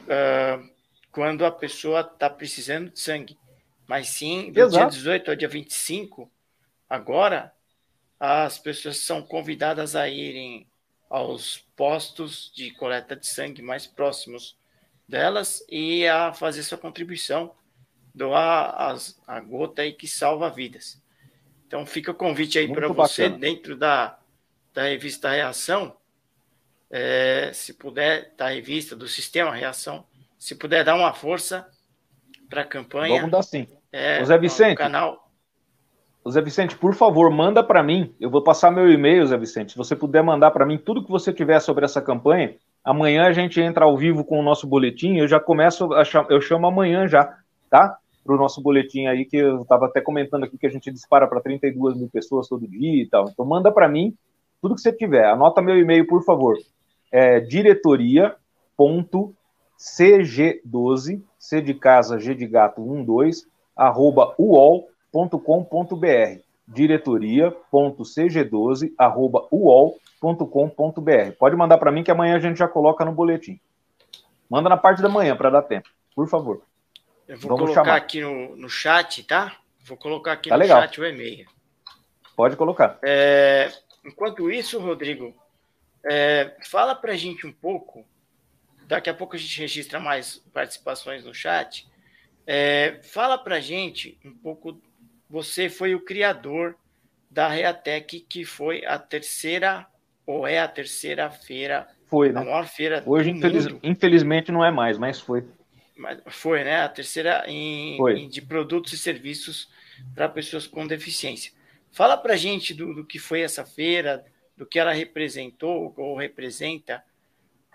uh, quando a pessoa está precisando de sangue, mas sim do Exato. dia 18 ao dia 25, agora, as pessoas são convidadas a irem aos postos de coleta de sangue mais próximos delas e a fazer sua contribuição, doar as, a gota aí que salva vidas. Então fica o convite aí para você, dentro da, da revista Reação, é, se puder, da revista, do sistema Reação, se puder dar uma força para a campanha. Vamos dar sim. É, Zé Vicente, canal, Zé Vicente, por favor, manda para mim. Eu vou passar meu e-mail, Zé Vicente. Se você puder mandar para mim tudo que você tiver sobre essa campanha, amanhã a gente entra ao vivo com o nosso boletim. Eu já começo, cham... eu chamo amanhã já, tá? Para o nosso boletim aí, que eu estava até comentando aqui que a gente dispara para 32 mil pessoas todo dia e tal. Então, manda para mim tudo que você tiver. Anota meu e-mail, por favor. É diretoria.cg12, C de casa, G de gato 12, arroba uol diretoria.com.br diretoria.cg12@uol.com.br. Pode mandar para mim que amanhã a gente já coloca no boletim. Manda na parte da manhã para dar tempo, por favor. Eu vou Vamos colocar chamar. aqui no, no chat, tá? Vou colocar aqui tá no legal. chat o e-mail. Pode colocar. É, enquanto isso, Rodrigo, é, fala para a gente um pouco. Daqui a pouco a gente registra mais participações no chat. É, fala para a gente um pouco você foi o criador da Reatec, que foi a terceira, ou é a terceira feira. Foi, né? A maior feira Hoje, infeliz, infelizmente, não é mais, mas foi. Mas foi, né? A terceira em, em, de produtos e serviços para pessoas com deficiência. Fala para gente do, do, que foi essa feira, do que ela representou ou representa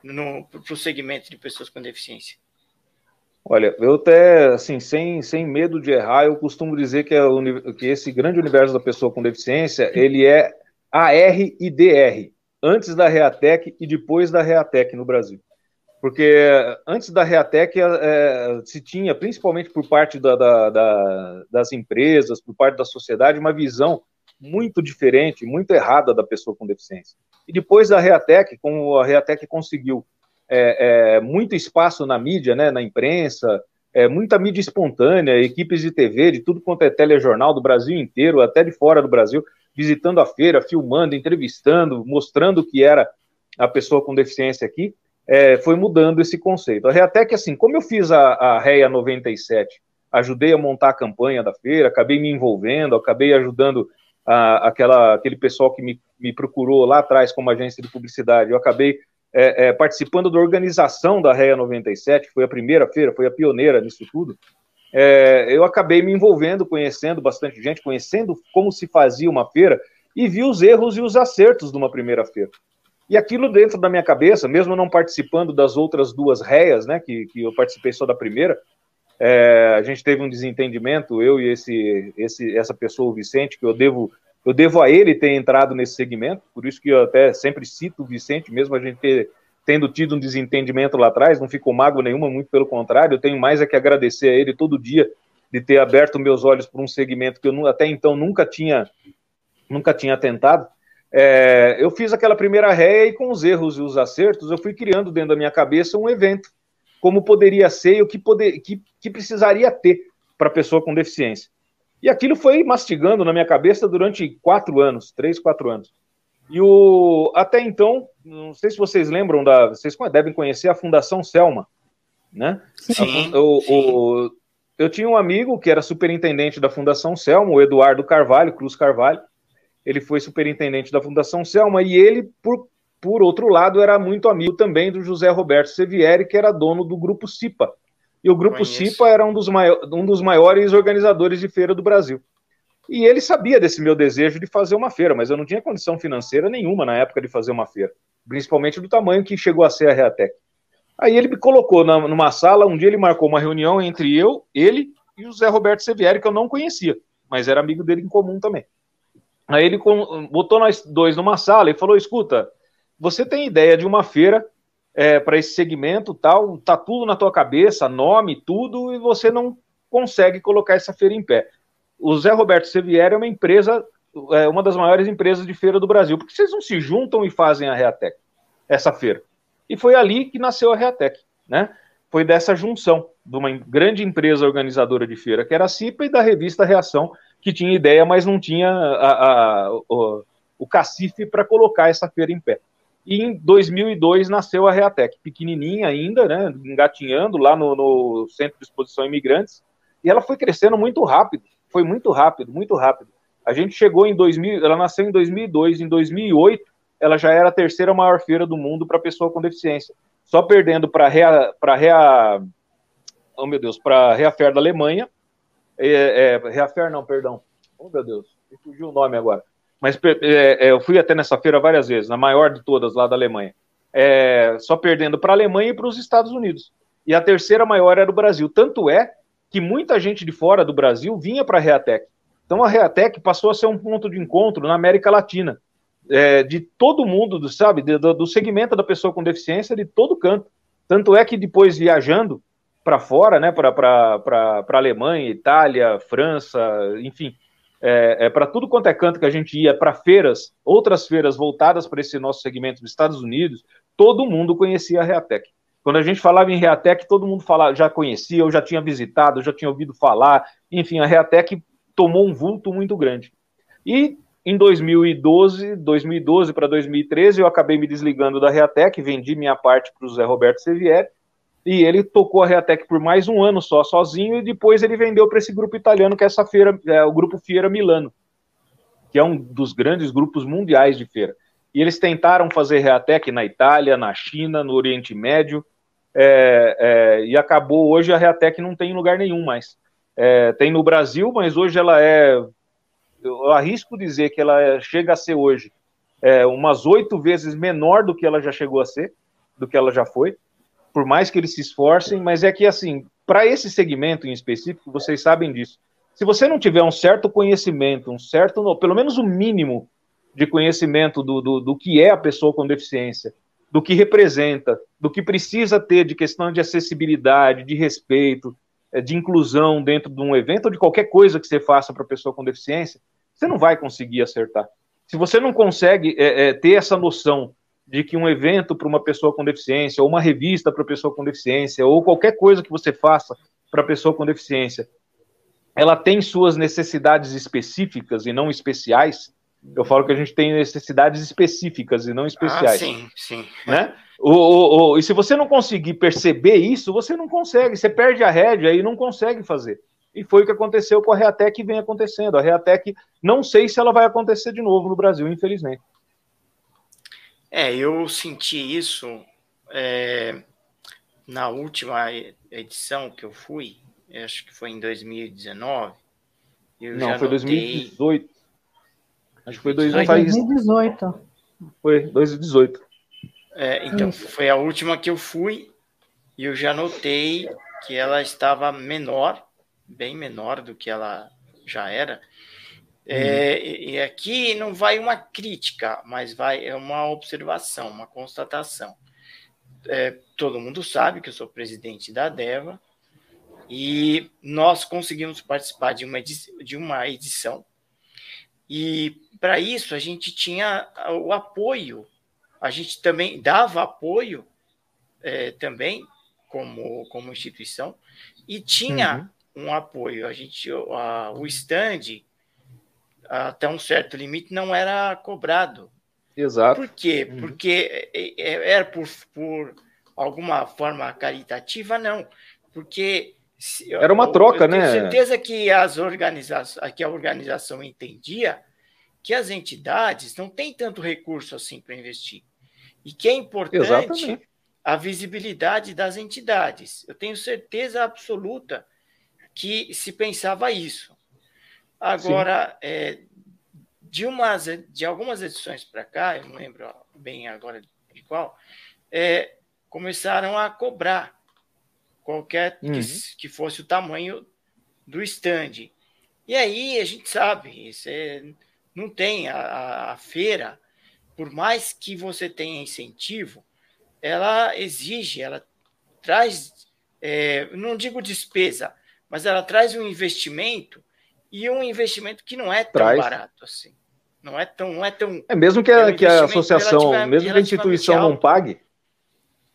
para o segmento de pessoas com deficiência. Olha, eu até, assim, sem, sem medo de errar, eu costumo dizer que, é que esse grande universo da pessoa com deficiência, ele é AR e DR, antes da Reatec e depois da Reatec no Brasil. Porque antes da Reatec é, se tinha, principalmente por parte da, da, da, das empresas, por parte da sociedade, uma visão muito diferente, muito errada da pessoa com deficiência. E depois da Reatec, como a Reatec conseguiu é, é, muito espaço na mídia, né, na imprensa, é, muita mídia espontânea, equipes de TV, de tudo quanto é telejornal do Brasil inteiro, até de fora do Brasil, visitando a feira, filmando, entrevistando, mostrando o que era a pessoa com deficiência aqui, é, foi mudando esse conceito. Até que, assim, como eu fiz a, a REA 97, ajudei a montar a campanha da feira, acabei me envolvendo, acabei ajudando aquela, aquele pessoal que me, me procurou lá atrás como agência de publicidade, eu acabei é, é, participando da organização da REA 97, que foi a primeira feira, foi a pioneira nisso tudo, é, eu acabei me envolvendo, conhecendo bastante gente, conhecendo como se fazia uma feira, e vi os erros e os acertos de uma primeira feira. E aquilo dentro da minha cabeça, mesmo não participando das outras duas réias, né, que, que eu participei só da primeira, é, a gente teve um desentendimento, eu e esse, esse, essa pessoa, o Vicente, que eu devo eu devo a ele ter entrado nesse segmento, por isso que eu até sempre cito o Vicente, mesmo a gente ter, tendo tido um desentendimento lá atrás, não ficou mágoa nenhuma, muito pelo contrário, eu tenho mais é que agradecer a ele todo dia de ter aberto meus olhos para um segmento que eu até então nunca tinha nunca tinha tentado. É, eu fiz aquela primeira ré e com os erros e os acertos, eu fui criando dentro da minha cabeça um evento, como poderia ser e o que, poder, que, que precisaria ter para pessoa com deficiência. E aquilo foi mastigando na minha cabeça durante quatro anos, três, quatro anos. E o até então, não sei se vocês lembram da, vocês devem conhecer a Fundação Selma, né? Sim. O, o, eu tinha um amigo que era superintendente da Fundação Selma, o Eduardo Carvalho, Cruz Carvalho. Ele foi superintendente da Fundação Selma e ele, por, por outro lado, era muito amigo também do José Roberto Sevieri, que era dono do grupo CIPA, e o Grupo Conheço. CIPA era um dos, um dos maiores organizadores de feira do Brasil. E ele sabia desse meu desejo de fazer uma feira, mas eu não tinha condição financeira nenhuma na época de fazer uma feira, principalmente do tamanho que chegou a ser a Reatec. Aí ele me colocou na, numa sala, um dia ele marcou uma reunião entre eu, ele e o Zé Roberto Sevieri, que eu não conhecia, mas era amigo dele em comum também. Aí ele botou nós dois numa sala e falou: escuta, você tem ideia de uma feira é, para esse segmento tal, tá tudo na tua cabeça, nome, tudo, e você não consegue colocar essa feira em pé. O Zé Roberto Sevier é uma empresa, é uma das maiores empresas de feira do Brasil. Por que vocês não se juntam e fazem a Reatec, essa feira? E foi ali que nasceu a Reatec, né? Foi dessa junção de uma grande empresa organizadora de feira, que era a CIPA, e da revista Reação, que tinha ideia, mas não tinha a, a, o, o cacife para colocar essa feira em pé. E em 2002 nasceu a Reatec, pequenininha ainda, né, engatinhando lá no, no, Centro de Exposição Imigrantes, e ela foi crescendo muito rápido, foi muito rápido, muito rápido. A gente chegou em 2000, ela nasceu em 2002, em 2008 ela já era a terceira maior feira do mundo para pessoa com deficiência, só perdendo para Rea, para Rea, oh meu Deus, para Reafer da Alemanha, é, é, Reafer não, perdão, oh meu Deus, me fugiu o nome agora mas é, é, eu fui até nessa feira várias vezes, na maior de todas lá da Alemanha. É, só perdendo para a Alemanha e para os Estados Unidos. E a terceira maior era o Brasil. Tanto é que muita gente de fora do Brasil vinha para a Reatec. Então a Reatec passou a ser um ponto de encontro na América Latina, é, de todo mundo, sabe, do, do, segmento da pessoa com deficiência, de todo canto. Tanto é que depois viajando para fora, né, para a Alemanha, Itália, França, enfim, é, é para tudo quanto é canto que a gente ia, para feiras, outras feiras voltadas para esse nosso segmento dos Estados Unidos, todo mundo conhecia a Reatec. Quando a gente falava em Reatec, todo mundo falava, já conhecia, eu já tinha visitado, já tinha ouvido falar. Enfim, a Reatec tomou um vulto muito grande. E em 2012, 2012 para 2013, eu acabei me desligando da Reatec, vendi minha parte para o Zé Roberto Sevier, e ele tocou a Reatec por mais um ano só, sozinho, e depois ele vendeu para esse grupo italiano, que é essa feira, é o grupo Fiera Milano, que é um dos grandes grupos mundiais de feira. E eles tentaram fazer Reatec na Itália, na China, no Oriente Médio, é, é, e acabou hoje a Reatec não tem lugar nenhum mais. é, tem no Brasil, mas hoje ela é, eu arrisco dizer que ela chega a ser hoje é, umas oito vezes menor do que ela já chegou a ser, do que ela já foi, por mais que eles se esforcem, mas é que assim, para esse segmento em específico, vocês sabem disso. Se você não tiver um certo conhecimento, um certo, pelo menos o um mínimo de conhecimento do, do, do que é a pessoa com deficiência, do que representa, do que precisa ter de questão de acessibilidade, de respeito, é, de inclusão dentro de um evento ou de qualquer coisa que você faça para a pessoa com deficiência, você não vai conseguir acertar. Se você não consegue é, é, ter essa noção de que um evento para uma pessoa com deficiência, ou uma revista para pessoa com deficiência, ou qualquer coisa que você faça para pessoa com deficiência, ela tem suas necessidades específicas e não especiais, eu falo que a gente tem necessidades específicas e não especiais. Ah, sim, sim. Né? O, o, o, e se você não conseguir perceber isso, você não consegue, você perde a rédea e não consegue fazer. E foi o que aconteceu com a Reatec e vem acontecendo. A Reatec, não sei se ela vai acontecer de novo no Brasil, infelizmente. É, eu senti isso é, na última edição que eu fui, acho que foi em 2019. não, foi notei... 2018. Acho que foi 2018. Foi 2018. É, então, Isso. foi a última que eu fui e eu já notei que ela estava menor, bem menor do que ela já era. É, hum. e aqui não vai uma crítica, mas vai é uma observação, uma constatação. É, todo mundo sabe que eu sou presidente da DEVA e nós conseguimos participar de uma edição, de uma edição e para isso a gente tinha o apoio, a gente também dava apoio é, também como, como instituição e tinha uhum. um apoio. A gente, a, o stand até um certo limite não era cobrado. Exato. Por quê? Uhum. Porque é, é, era por, por alguma forma caritativa, não. Porque era uma troca, eu, eu né? Tenho certeza que as organizações, que a organização entendia que as entidades não têm tanto recurso assim para investir e que é importante Exatamente. a visibilidade das entidades. Eu tenho certeza absoluta que se pensava isso. Agora, é, de umas, de algumas edições para cá, eu não lembro bem agora de qual, é, começaram a cobrar qualquer uhum. que, que, fosse o tamanho do stand. E aí a gente sabe, isso é, não tem a, a feira, por mais que você tenha incentivo, ela exige, ela traz, é, não digo despesa, mas ela traz um investimento e um investimento que não é tão traz. barato assim. Não é tão, não é tão. É mesmo que a, é um que a associação, mesmo que a instituição não pague,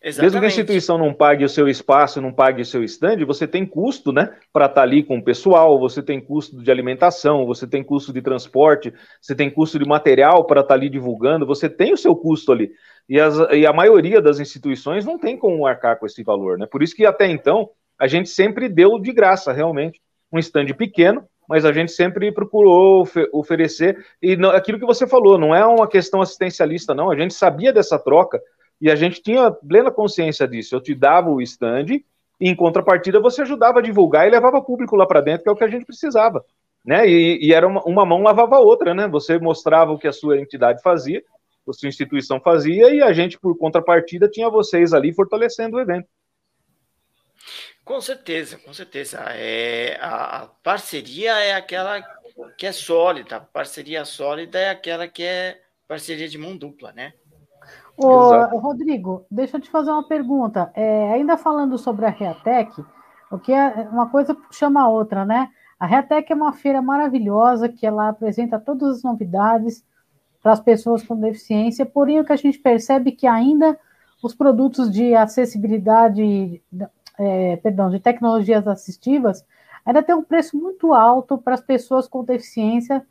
Exatamente. Mesmo que a instituição não pague o seu espaço, não pague o seu stand, você tem custo, né, para estar tá ali com o pessoal, você tem custo de alimentação, você tem custo de transporte, você tem custo de material para estar tá ali divulgando, você tem o seu custo ali. E, as, e a maioria das instituições não tem como arcar com esse valor, né? Por isso que até então a gente sempre deu de graça, realmente, um stand pequeno, mas a gente sempre procurou oferecer, e não, aquilo que você falou, não é uma questão assistencialista, não, a gente sabia dessa troca, e a gente tinha plena consciência disso. Eu te dava o stand e, em contrapartida, você ajudava a divulgar e levava público lá para dentro, que é o que a gente precisava. Né? E, e era uma, uma, mão lavava a outra, né? Você mostrava o que a sua entidade fazia, a sua instituição fazia, e a gente, por contrapartida, tinha vocês ali fortalecendo o evento. Com certeza, com certeza. É, a, a parceria é aquela que é sólida, a parceria sólida é aquela que é parceria de mão dupla, né? Ô, Rodrigo, deixa eu te fazer uma pergunta. É, ainda falando sobre a Reatec, o que é uma coisa chama a outra, né? A Reatec é uma feira maravilhosa que ela apresenta todas as novidades para as pessoas com deficiência, porém o que a gente percebe é que ainda os produtos de acessibilidade, é, perdão, de tecnologias assistivas, ainda tem um preço muito alto para as pessoas com deficiência,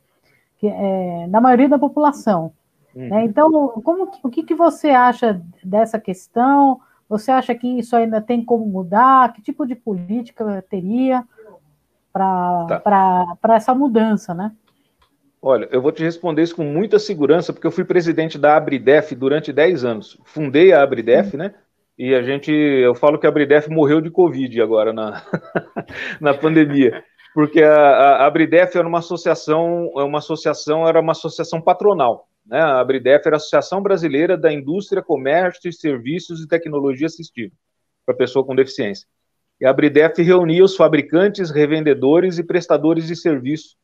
que, é, na maioria da população. Uhum. Né? Então, como, o que, que você acha dessa questão? Você acha que isso ainda tem como mudar? Que tipo de política teria para tá. essa mudança, né? Olha, eu vou te responder isso com muita segurança, porque eu fui presidente da Abridef durante 10 anos. Fundei a Abridef, uhum. né? E a gente, eu falo que a Abridef morreu de Covid agora na, [laughs] na pandemia. porque a, a Bridef era uma associação, é uma associação, era uma associação patronal. Né? A Bridef era a Associação Brasileira da Indústria, Comércio, Serviços e Tecnologia Assistiva para pessoa com deficiência. E a Bridef reunia os fabricantes, revendedores e prestadores de serviço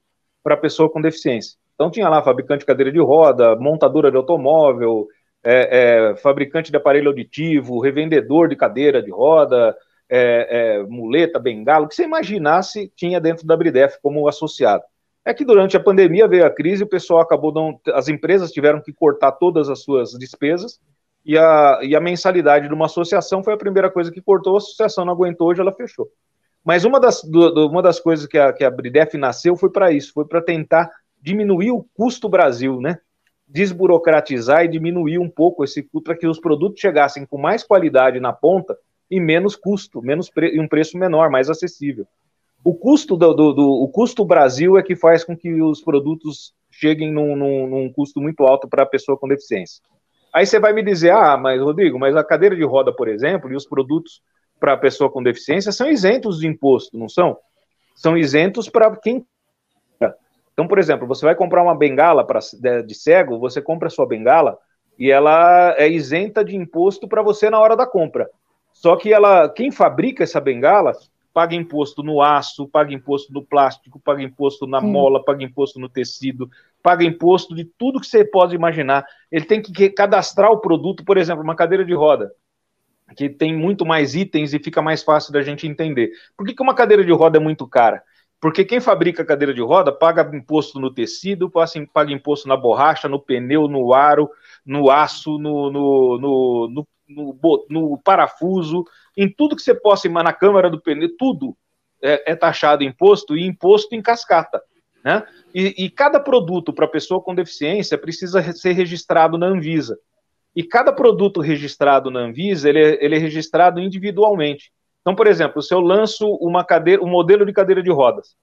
para pessoa com deficiência. Então tinha lá fabricante de cadeira de roda, montadora de automóvel, é, é, fabricante de aparelho auditivo, revendedor de cadeira de roda, é, é muleta, bengalo, o que você imaginasse tinha dentro da Bridef como associado. É que durante a pandemia veio a crise, o pessoal acabou não, as empresas tiveram que cortar todas as suas despesas e a, e a mensalidade de uma associação foi a primeira coisa que cortou, a associação não aguentou, hoje ela fechou. Mas uma das, do, uma das coisas que a, que a Bridef nasceu foi para isso, foi para tentar diminuir o custo Brasil, né? Desburocratizar e diminuir um pouco esse custo para que os produtos chegassem com mais qualidade na ponta e menos custo, menos pre, e um preço menor, mais acessível. O custo do, do, do, o custo Brasil é que faz com que os produtos cheguem num, num, num custo muito alto para a pessoa com deficiência. Aí você vai me dizer, ah, mas Rodrigo, mas a cadeira de roda, por exemplo, e os produtos para a pessoa com deficiência são isentos de imposto, não são? São isentos para quem. Então, por exemplo, você vai comprar uma bengala pra, de cego, você compra a sua bengala e ela é isenta de imposto para você na hora da compra. Só que ela, quem fabrica essa bengala paga imposto no aço, paga imposto no plástico, paga imposto na mola, paga imposto no tecido, paga imposto de tudo que você pode imaginar. Ele tem que cadastrar o produto, por exemplo, uma cadeira de roda, que tem muito mais itens e fica mais fácil da gente entender. Por que, que uma cadeira de roda é muito cara? Porque quem fabrica cadeira de roda paga imposto no tecido, paga imposto na borracha, no pneu, no aro, no aço, no, no, no, no, parafuso, em tudo que você possa na câmara do pneu, tudo é, é taxado imposto e imposto em cascata. Né? E, e cada produto para pessoa com deficiência precisa ser registrado na Anvisa. E cada produto registrado na Anvisa, ele é, ele é registrado individualmente. Então, por exemplo, se eu lanço uma cadeira, um modelo de cadeira de rodas,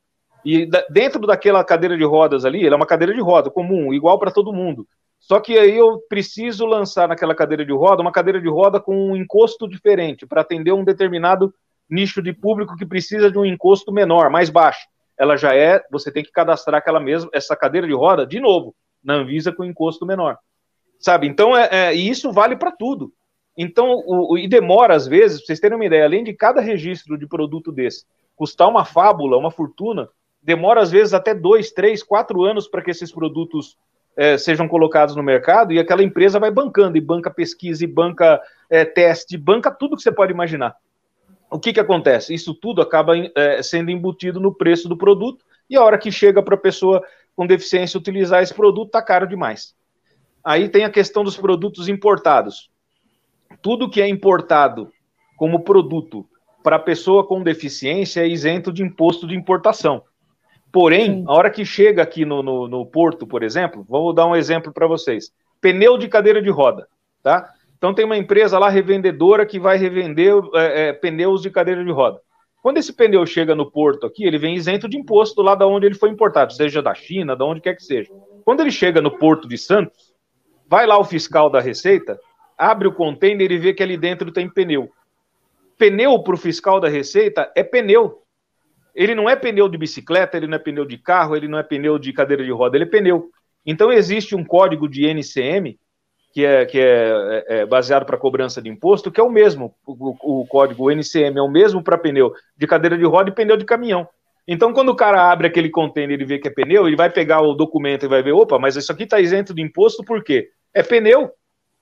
e dentro daquela cadeira de rodas ali, ela é uma cadeira de roda comum, igual para todo mundo. Só que aí eu preciso lançar naquela cadeira de roda uma cadeira de roda com um encosto diferente, para atender um determinado nicho de público que precisa de um encosto menor, mais baixo ela já é, você tem que cadastrar aquela mesma, essa cadeira de roda, de novo, na Anvisa com encosto menor. Sabe? Então, é, é e isso vale para tudo. Então, o, o, e demora às vezes, vocês terem uma ideia, além de cada registro de produto desse custar uma fábula, uma fortuna, demora às vezes até dois, três, quatro anos para que esses produtos é, sejam colocados no mercado e aquela empresa vai bancando, e banca pesquisa, e banca é, teste, banca tudo que você pode imaginar o que, que acontece? Isso tudo acaba é, sendo embutido no preço do produto e a hora que chega para a pessoa com deficiência utilizar esse produto, está caro demais. Aí tem a questão dos produtos importados. Tudo que é importado como produto para pessoa com deficiência é isento de imposto de importação. Porém, Sim. a hora que chega aqui no, no, no porto, por exemplo, vou dar um exemplo para vocês: pneu de cadeira de roda, tá? Então tem uma empresa lá revendedora que vai revender é, é, pneus de cadeira de roda. Quando esse pneu chega no porto aqui, ele vem isento de imposto lá da onde ele foi importado, seja da China, da onde quer que seja. Quando ele chega no porto de Santos, vai lá o fiscal da Receita, abre o container e vê que ali dentro tem pneu. Pneu para o fiscal da Receita é pneu. Ele não é pneu de bicicleta, ele não é pneu de carro, ele não é pneu de cadeira de roda, ele é pneu. Então existe um código de NCM que é, que é, é, é baseado para cobrança de imposto, que é o mesmo, o, o código NCM é o mesmo para pneu de cadeira de roda e pneu de caminhão. Então, quando o cara abre aquele container e vê que é pneu, ele vai pegar o documento e vai ver, opa, mas isso aqui está isento de imposto por quê? É pneu.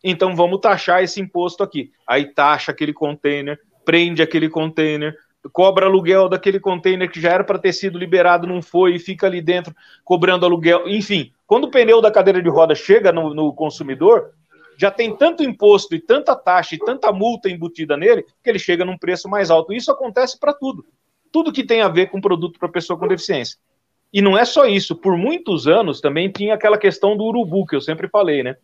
Então vamos taxar esse imposto aqui. Aí taxa aquele container, prende aquele container, cobra aluguel daquele container que já era para ter sido liberado, não foi, e fica ali dentro cobrando aluguel. Enfim, quando o pneu da cadeira de roda chega no, no consumidor, já tem tanto imposto e tanta taxa e tanta multa embutida nele que ele chega num preço mais alto. Isso acontece para tudo. Tudo que tem a ver com produto para pessoa com deficiência. E não é só isso. Por muitos anos também tinha aquela questão do urubu, que eu sempre falei, né?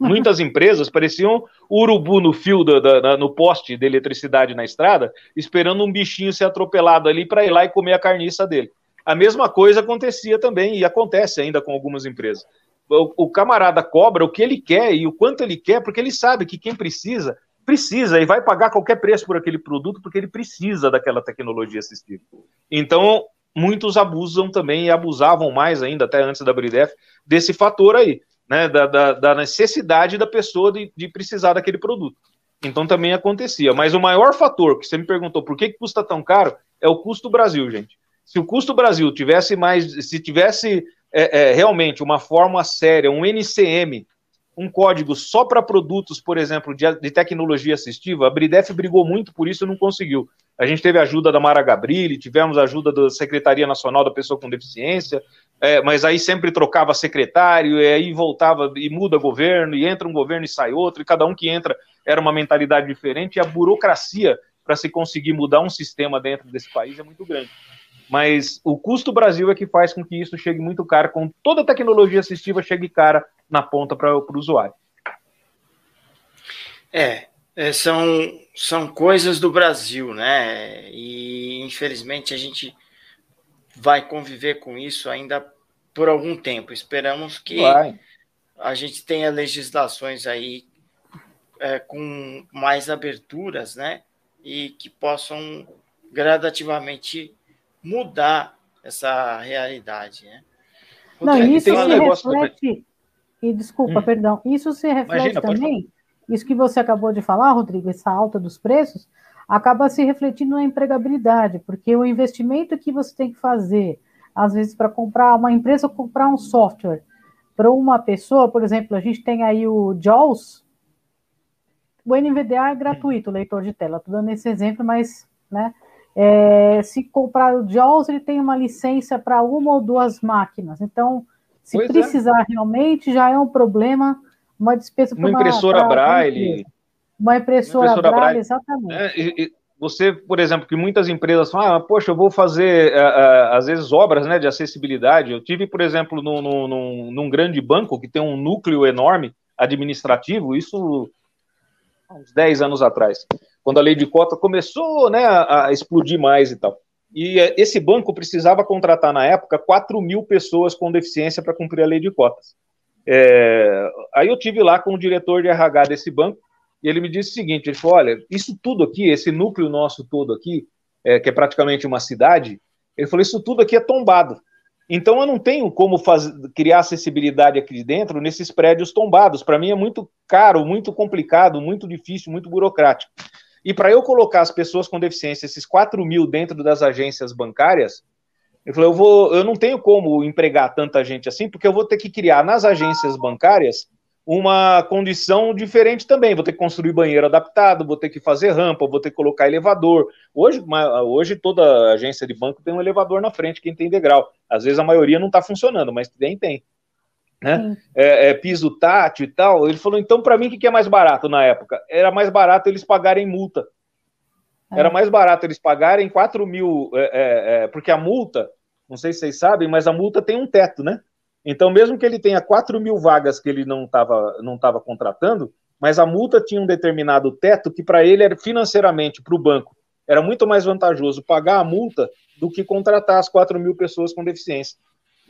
Muitas empresas pareciam urubu no fio, da, da, no poste de eletricidade na estrada, esperando um bichinho ser atropelado ali para ir lá e comer a carniça dele. A mesma coisa acontecia também e acontece ainda com algumas empresas o, o camarada cobra o que ele quer e o quanto ele quer, porque ele sabe que quem precisa, precisa e vai pagar qualquer preço por aquele produto porque ele precisa daquela tecnologia assistiva. Então, muitos abusam também e abusavam mais ainda, até antes da Bridef, desse fator aí, né, da, da, da necessidade da pessoa de, de, precisar daquele produto. Então também acontecia. Mas o maior fator que você me perguntou por que, custa tão caro é o custo Brasil, gente. Se o custo Brasil tivesse mais, se tivesse é, é, realmente uma forma séria, um NCM um código só para produtos, por exemplo, de, de, tecnologia assistiva, a Bridef brigou muito por isso e não conseguiu. A gente teve ajuda da Mara Gabrilli, tivemos ajuda da Secretaria Nacional da Pessoa com Deficiência, é, mas aí sempre trocava secretário, e aí voltava e muda governo, e entra um governo e sai outro, e cada um que entra era uma mentalidade diferente, e a burocracia para se conseguir mudar um sistema dentro desse país é muito grande mas o custo Brasil é que faz com que isso chegue muito caro, com toda a tecnologia assistiva chegue cara na ponta para o usuário. É, é, são, são coisas do Brasil, né? E infelizmente a gente vai conviver com isso ainda por algum tempo. Esperamos que vai. a gente tenha legislações aí é, com mais aberturas, né? E que possam gradativamente mudar essa realidade, né? Não, isso se reflete, e desculpa, hum. perdão, isso se reflete Imagina, também, isso que você acabou de falar, Rodrigo, essa alta dos preços, acaba se refletindo na empregabilidade, porque o investimento que você tem que fazer, às vezes, para comprar uma empresa comprar um software para uma pessoa, por exemplo, a gente tem aí o JAWS, o NVDA é gratuito, o leitor de tela, estou dando esse exemplo, mas, né, é, se comprar o JAWS, ele tem uma licença para uma ou duas máquinas. Então, se pois é. precisar é. realmente, já é um problema, uma despesa Uma, uma impressora Braille. Uma impressora, impressora Braille, Braille, exatamente. É, e, e você, por exemplo, que muitas empresas falam, ah, poxa, eu vou fazer, uh, uh, às vezes, obras né, de acessibilidade. Eu tive, por exemplo, num, num, num grande banco que tem um núcleo enorme administrativo, isso há uns 10 anos atrás quando a lei de cota começou né, a, a explodir mais e tal. E é, esse banco precisava contratar, na época, 4 mil pessoas com deficiência para cumprir a lei de cotas. É, aí eu tive lá com o diretor de RH desse banco, e ele me disse o seguinte: ele falou, olha, isso tudo aqui, esse núcleo nosso todo aqui, é, que é praticamente uma cidade, ele falou, isso tudo aqui é tombado. Então eu não tenho como fazer, criar acessibilidade aqui dentro nesses prédios tombados. Para mim é muito caro, muito complicado, muito difícil, muito burocrático. E para eu colocar as pessoas com deficiência, esses 4 mil dentro das agências bancárias, eu falei, eu, vou, eu não tenho como empregar tanta gente assim, porque eu vou ter que criar nas agências bancárias uma condição diferente também. Vou ter que construir banheiro adaptado, vou ter que fazer rampa, vou ter que colocar elevador. Hoje, hoje toda agência de banco tem um elevador na frente, quem tem degrau. Às vezes a maioria não está funcionando, mas tem, tem né? É, é, piso tátil e tal. Ele falou, então, para mim, o que, que é mais barato na época? Era mais barato eles pagarem multa. Era é. mais barato eles pagarem 4 mil, é, é, é, porque a multa, não sei se vocês sabem, mas a multa tem um teto, né? Então, mesmo que ele tenha 4 mil vagas que ele não estava não tava contratando, mas a multa tinha um determinado teto que para ele era financeiramente, para o banco, era muito mais vantajoso pagar a multa do que contratar as 4 mil pessoas com deficiência.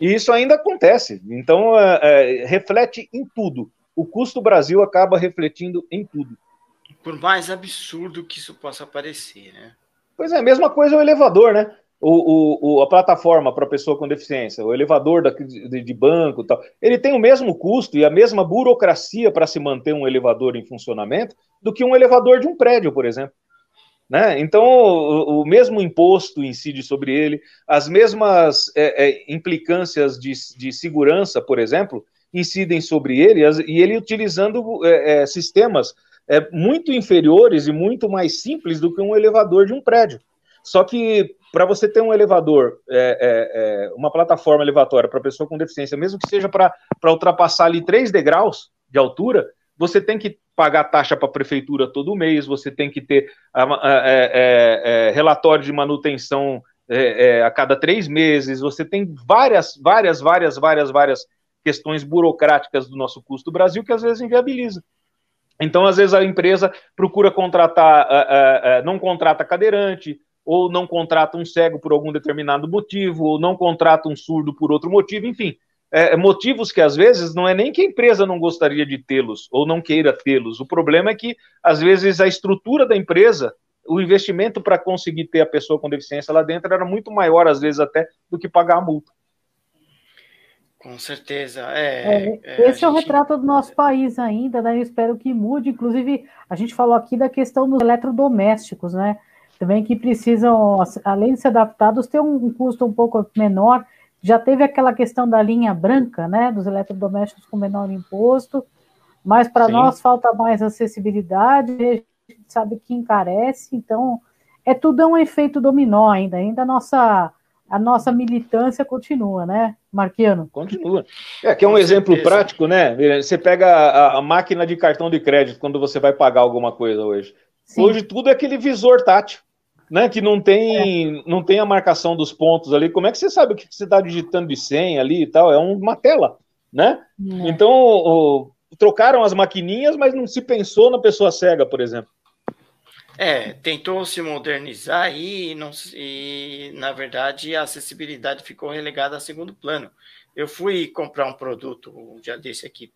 E isso ainda acontece. Então, é, é, reflete em tudo. O custo Brasil acaba refletindo em tudo. Por mais absurdo que isso possa parecer, né? Pois é, mesma coisa o elevador, né? O, o, a plataforma para pessoa com deficiência, o elevador da, de, de banco tal, ele tem o mesmo custo e a mesma burocracia para se manter um elevador em funcionamento do que um elevador de um prédio, por exemplo. Né? Então, o, o, mesmo imposto incide sobre ele, as mesmas é, é, implicâncias de, de, segurança, por exemplo, incidem sobre ele, e ele utilizando é, é, sistemas é, muito inferiores e muito mais simples do que um elevador de um prédio. Só que para você ter um elevador, é, uma plataforma elevatória para pessoa com deficiência, mesmo que seja para ultrapassar ali três degraus de altura, você tem que pagar taxa para a prefeitura todo mês, você tem que ter a, a, a, é, é, é, relatório de manutenção a cada três meses, você tem várias, várias, várias, várias, várias questões burocráticas do nosso custo Brasil que às vezes inviabiliza. Então, às vezes, a empresa procura contratar, não contrata cadeirante, ou não contrata um cego por algum determinado motivo, ou não contrata um surdo por outro motivo, enfim é, motivos que às vezes não é nem que a empresa não gostaria de tê-los ou não queira tê-los. O problema é que às vezes a estrutura da empresa o investimento para conseguir ter a pessoa com deficiência lá dentro era muito maior, às vezes até, do que pagar a multa. Com certeza. É, é, é esse é o retrato do nosso país ainda, né? Eu espero que mude. Inclusive, a gente falou aqui da questão dos eletrodomésticos, né? Também que precisam, além de ser adaptados, ter um custo um pouco menor. Já teve aquela questão da linha branca, né? Dos eletrodomésticos com menor imposto, mas para nós falta mais acessibilidade, a gente sabe que encarece, então é tudo um efeito dominó ainda. Ainda a nossa a nossa militância continua, né, Marquiano? Continua. É, que é um exemplo prático, né? Você pega a, a, máquina de cartão de crédito quando você vai pagar alguma coisa hoje. Sim. Hoje tudo é aquele visor tátil, né? Que não tem, é. não tem a marcação dos pontos ali. Como é que você sabe o que você está digitando de senha ali e tal? É uma tela, né? É. Então, o, trocaram as maquininhas, mas não se pensou na pessoa cega, por exemplo. É, tentou se modernizar e, não, e, na verdade, a acessibilidade ficou relegada a segundo plano. Eu fui comprar um produto um dia desse aqui,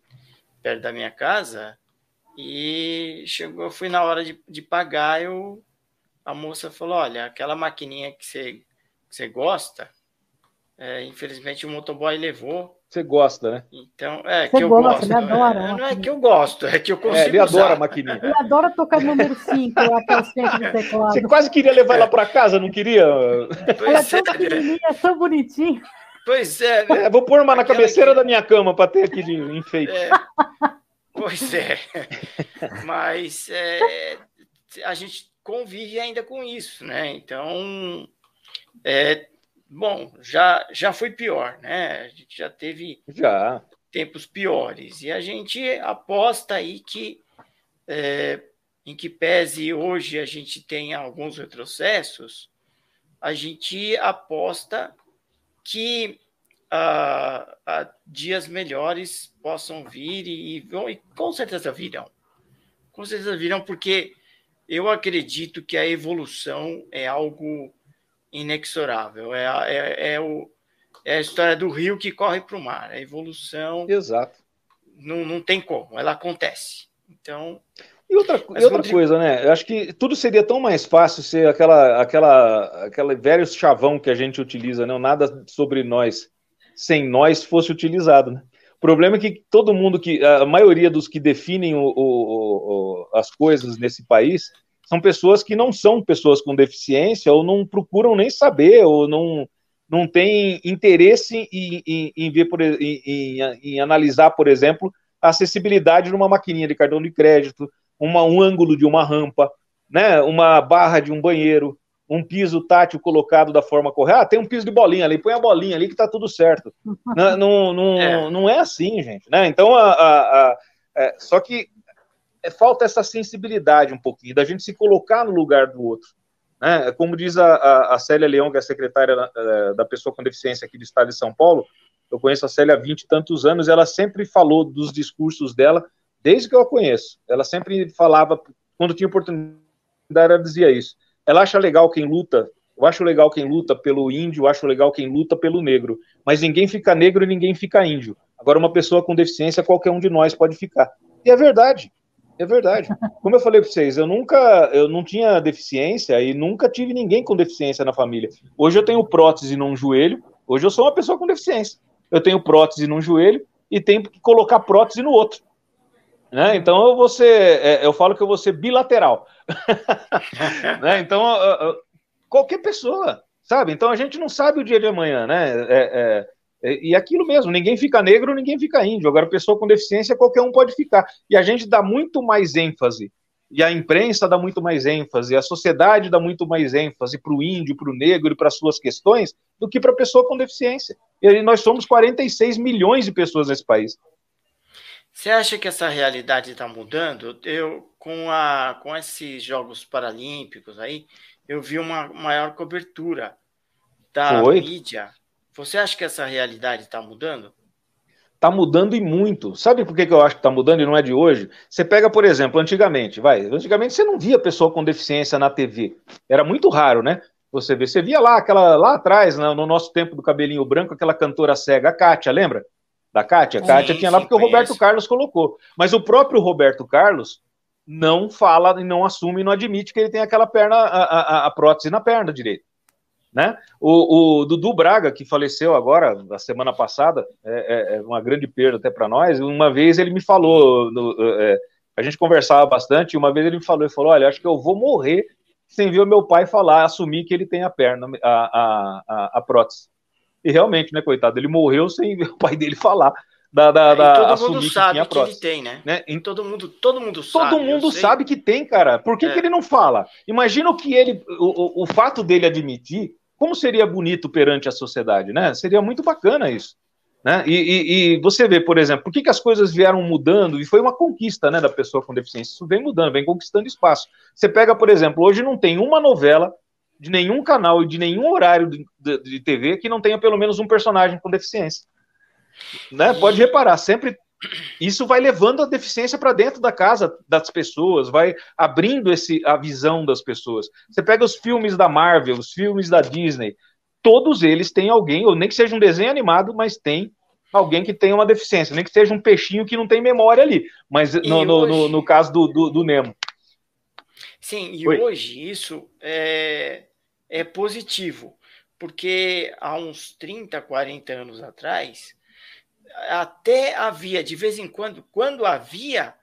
perto da minha casa, e chegou, fui na hora de, de pagar, eu, a moça falou, olha, aquela maquininha que você, que você gosta, é, infelizmente o motoboy levou, você gosta, né? Então, é Você que eu gosta, gosto. Ele adora. É, não é que eu gosto, é que eu consigo. É, ele adora a maquininha. Ele adora tocar número 5, até o centro do teclado. Você quase queria levar ela para casa, não queria? Pois ela é tão pequenininha, é tão bonitinho. Pois é. Né? é vou pôr uma na cabeceira que... da minha cama para ter aqui de enfeite. É. Pois é. Mas é, a gente convive ainda com isso, né? Então, é, bom, já, já foi pior, né? A gente já teve já. tempos piores. E a gente aposta aí que, é, em que pese hoje a gente tem alguns retrocessos, a gente aposta que ah, ah, dias melhores possam vir e, e com certeza virão. Com certeza virão, porque eu acredito que a evolução é algo inexorável. É, é, é, o, é a história do rio que corre para o mar. A evolução. Exato. Não, não tem como, ela acontece. Então. E outra, e outra Rodrigo... coisa, né? Eu acho que tudo seria tão mais fácil ser aquela, aquela, aquela velho chavão que a gente utiliza, né? Nada sobre nós sem nós fosse utilizado, né? O problema é que todo mundo que a maioria dos que definem o, o, o, as coisas nesse país são pessoas que não são pessoas com deficiência ou não procuram nem saber ou não não têm interesse em, em, em ver por, em, em, analisar, por exemplo, a acessibilidade de uma maquininha de cartão de crédito, uma, um ângulo de uma rampa, né, uma barra de um banheiro, um piso tátil colocado da forma correta. Ah, tem um piso de bolinha ali, põe a bolinha ali que tá tudo certo. [laughs] não, não, não, é. não é assim, gente. Né? Então, a, a, a é, só que é, falta essa sensibilidade um pouquinho, da gente se colocar no lugar do outro. Né? Como diz a, a, a Célia Leão, que é a secretária da, é, da pessoa com deficiência aqui do estado de São Paulo, eu conheço a Célia há 20 e tantos anos, ela sempre falou dos discursos dela, desde que eu a conheço. Ela sempre falava, quando tinha oportunidade, ela dizia isso. Ela acha legal quem luta, eu acho legal quem luta pelo índio, eu acho legal quem luta pelo negro, mas ninguém fica negro e ninguém fica índio. Agora, uma pessoa com deficiência, qualquer um de nós pode ficar. E é verdade. É verdade. [laughs] Como eu falei para vocês, eu nunca, eu não tinha deficiência e nunca tive ninguém com deficiência na família. Hoje eu tenho prótese num joelho. Hoje eu sou uma pessoa com deficiência. Eu tenho prótese num joelho e tenho que colocar prótese no outro. Né? Então eu vou ser, é, eu falo que eu vou ser bilateral. [laughs] né? Então qualquer pessoa, sabe? Então a gente não sabe o dia de amanhã, né? É, é, e aquilo mesmo, ninguém fica negro, ninguém fica índio. Agora, pessoa com deficiência, qualquer um pode ficar. E a gente dá muito mais ênfase, e a imprensa dá muito mais ênfase, a sociedade dá muito mais ênfase para o índio, para o negro e para suas questões, do que para a pessoa com deficiência. E nós somos 46 milhões de pessoas nesse país. Você acha que essa realidade está mudando? Eu, com, a, com esses Jogos Paralímpicos aí, eu vi uma maior cobertura da Foi. mídia você acha que essa realidade está mudando? Está mudando e muito. Sabe por que, que eu acho que está mudando e não é de hoje? Você pega, por exemplo, antigamente, vai, antigamente você não via pessoa com deficiência na TV. Era muito raro, né? Você vê, você via lá, aquela lá atrás, no, no nosso tempo do cabelinho branco, aquela cantora cega, a Kátia, lembra? Da Kátia? A Kátia tinha lá porque o Roberto Carlos colocou. Mas o próprio Roberto Carlos não fala e não assume e não admite que ele tem aquela perna, a, a, a prótese na perna direita. Né? O, o, Dudu Braga, que faleceu agora, na semana passada, é, é, é uma grande perda até para nós. Uma vez ele me falou, no, é, a gente conversava bastante, e uma vez ele me falou, ele falou, olha, acho que eu vou morrer sem ver o meu pai falar, assumir que ele tem a perna, a, a, a, a prótese. E realmente, né, coitado, ele morreu sem ver [laughs] o pai dele falar da, da, é, da todo mundo sabe que, que ele tem, né? né? Em... Todo mundo, todo mundo sabe. Todo mundo sabe que tem, cara. Por que, é. que ele não fala? Imagina o que ele, o, o, fato dele admitir, como seria bonito perante a sociedade, né? Seria muito bacana isso. Né? E, e, e, você vê, por exemplo, por que, que as coisas vieram mudando e foi uma conquista né, da pessoa com deficiência. Isso vem mudando, vem conquistando espaço. Você pega, por exemplo, hoje não tem uma novela de nenhum canal e de nenhum horário de, de, de TV que não tenha pelo menos um personagem com deficiência. Né? Pode reparar, sempre isso vai levando a deficiência para dentro da casa das pessoas, vai abrindo esse, a visão das pessoas. Você pega os filmes da Marvel, os filmes da Disney, todos eles têm alguém, ou nem que seja um desenho animado, mas tem alguém que tem uma deficiência, nem que seja um peixinho que não tem memória ali. Mas no, hoje... no, no, no, caso do, do, do, Nemo. Sim, e Oi. hoje isso é, é positivo, porque há uns 30, 40 anos atrás até havia, de vez em quando, quando havia,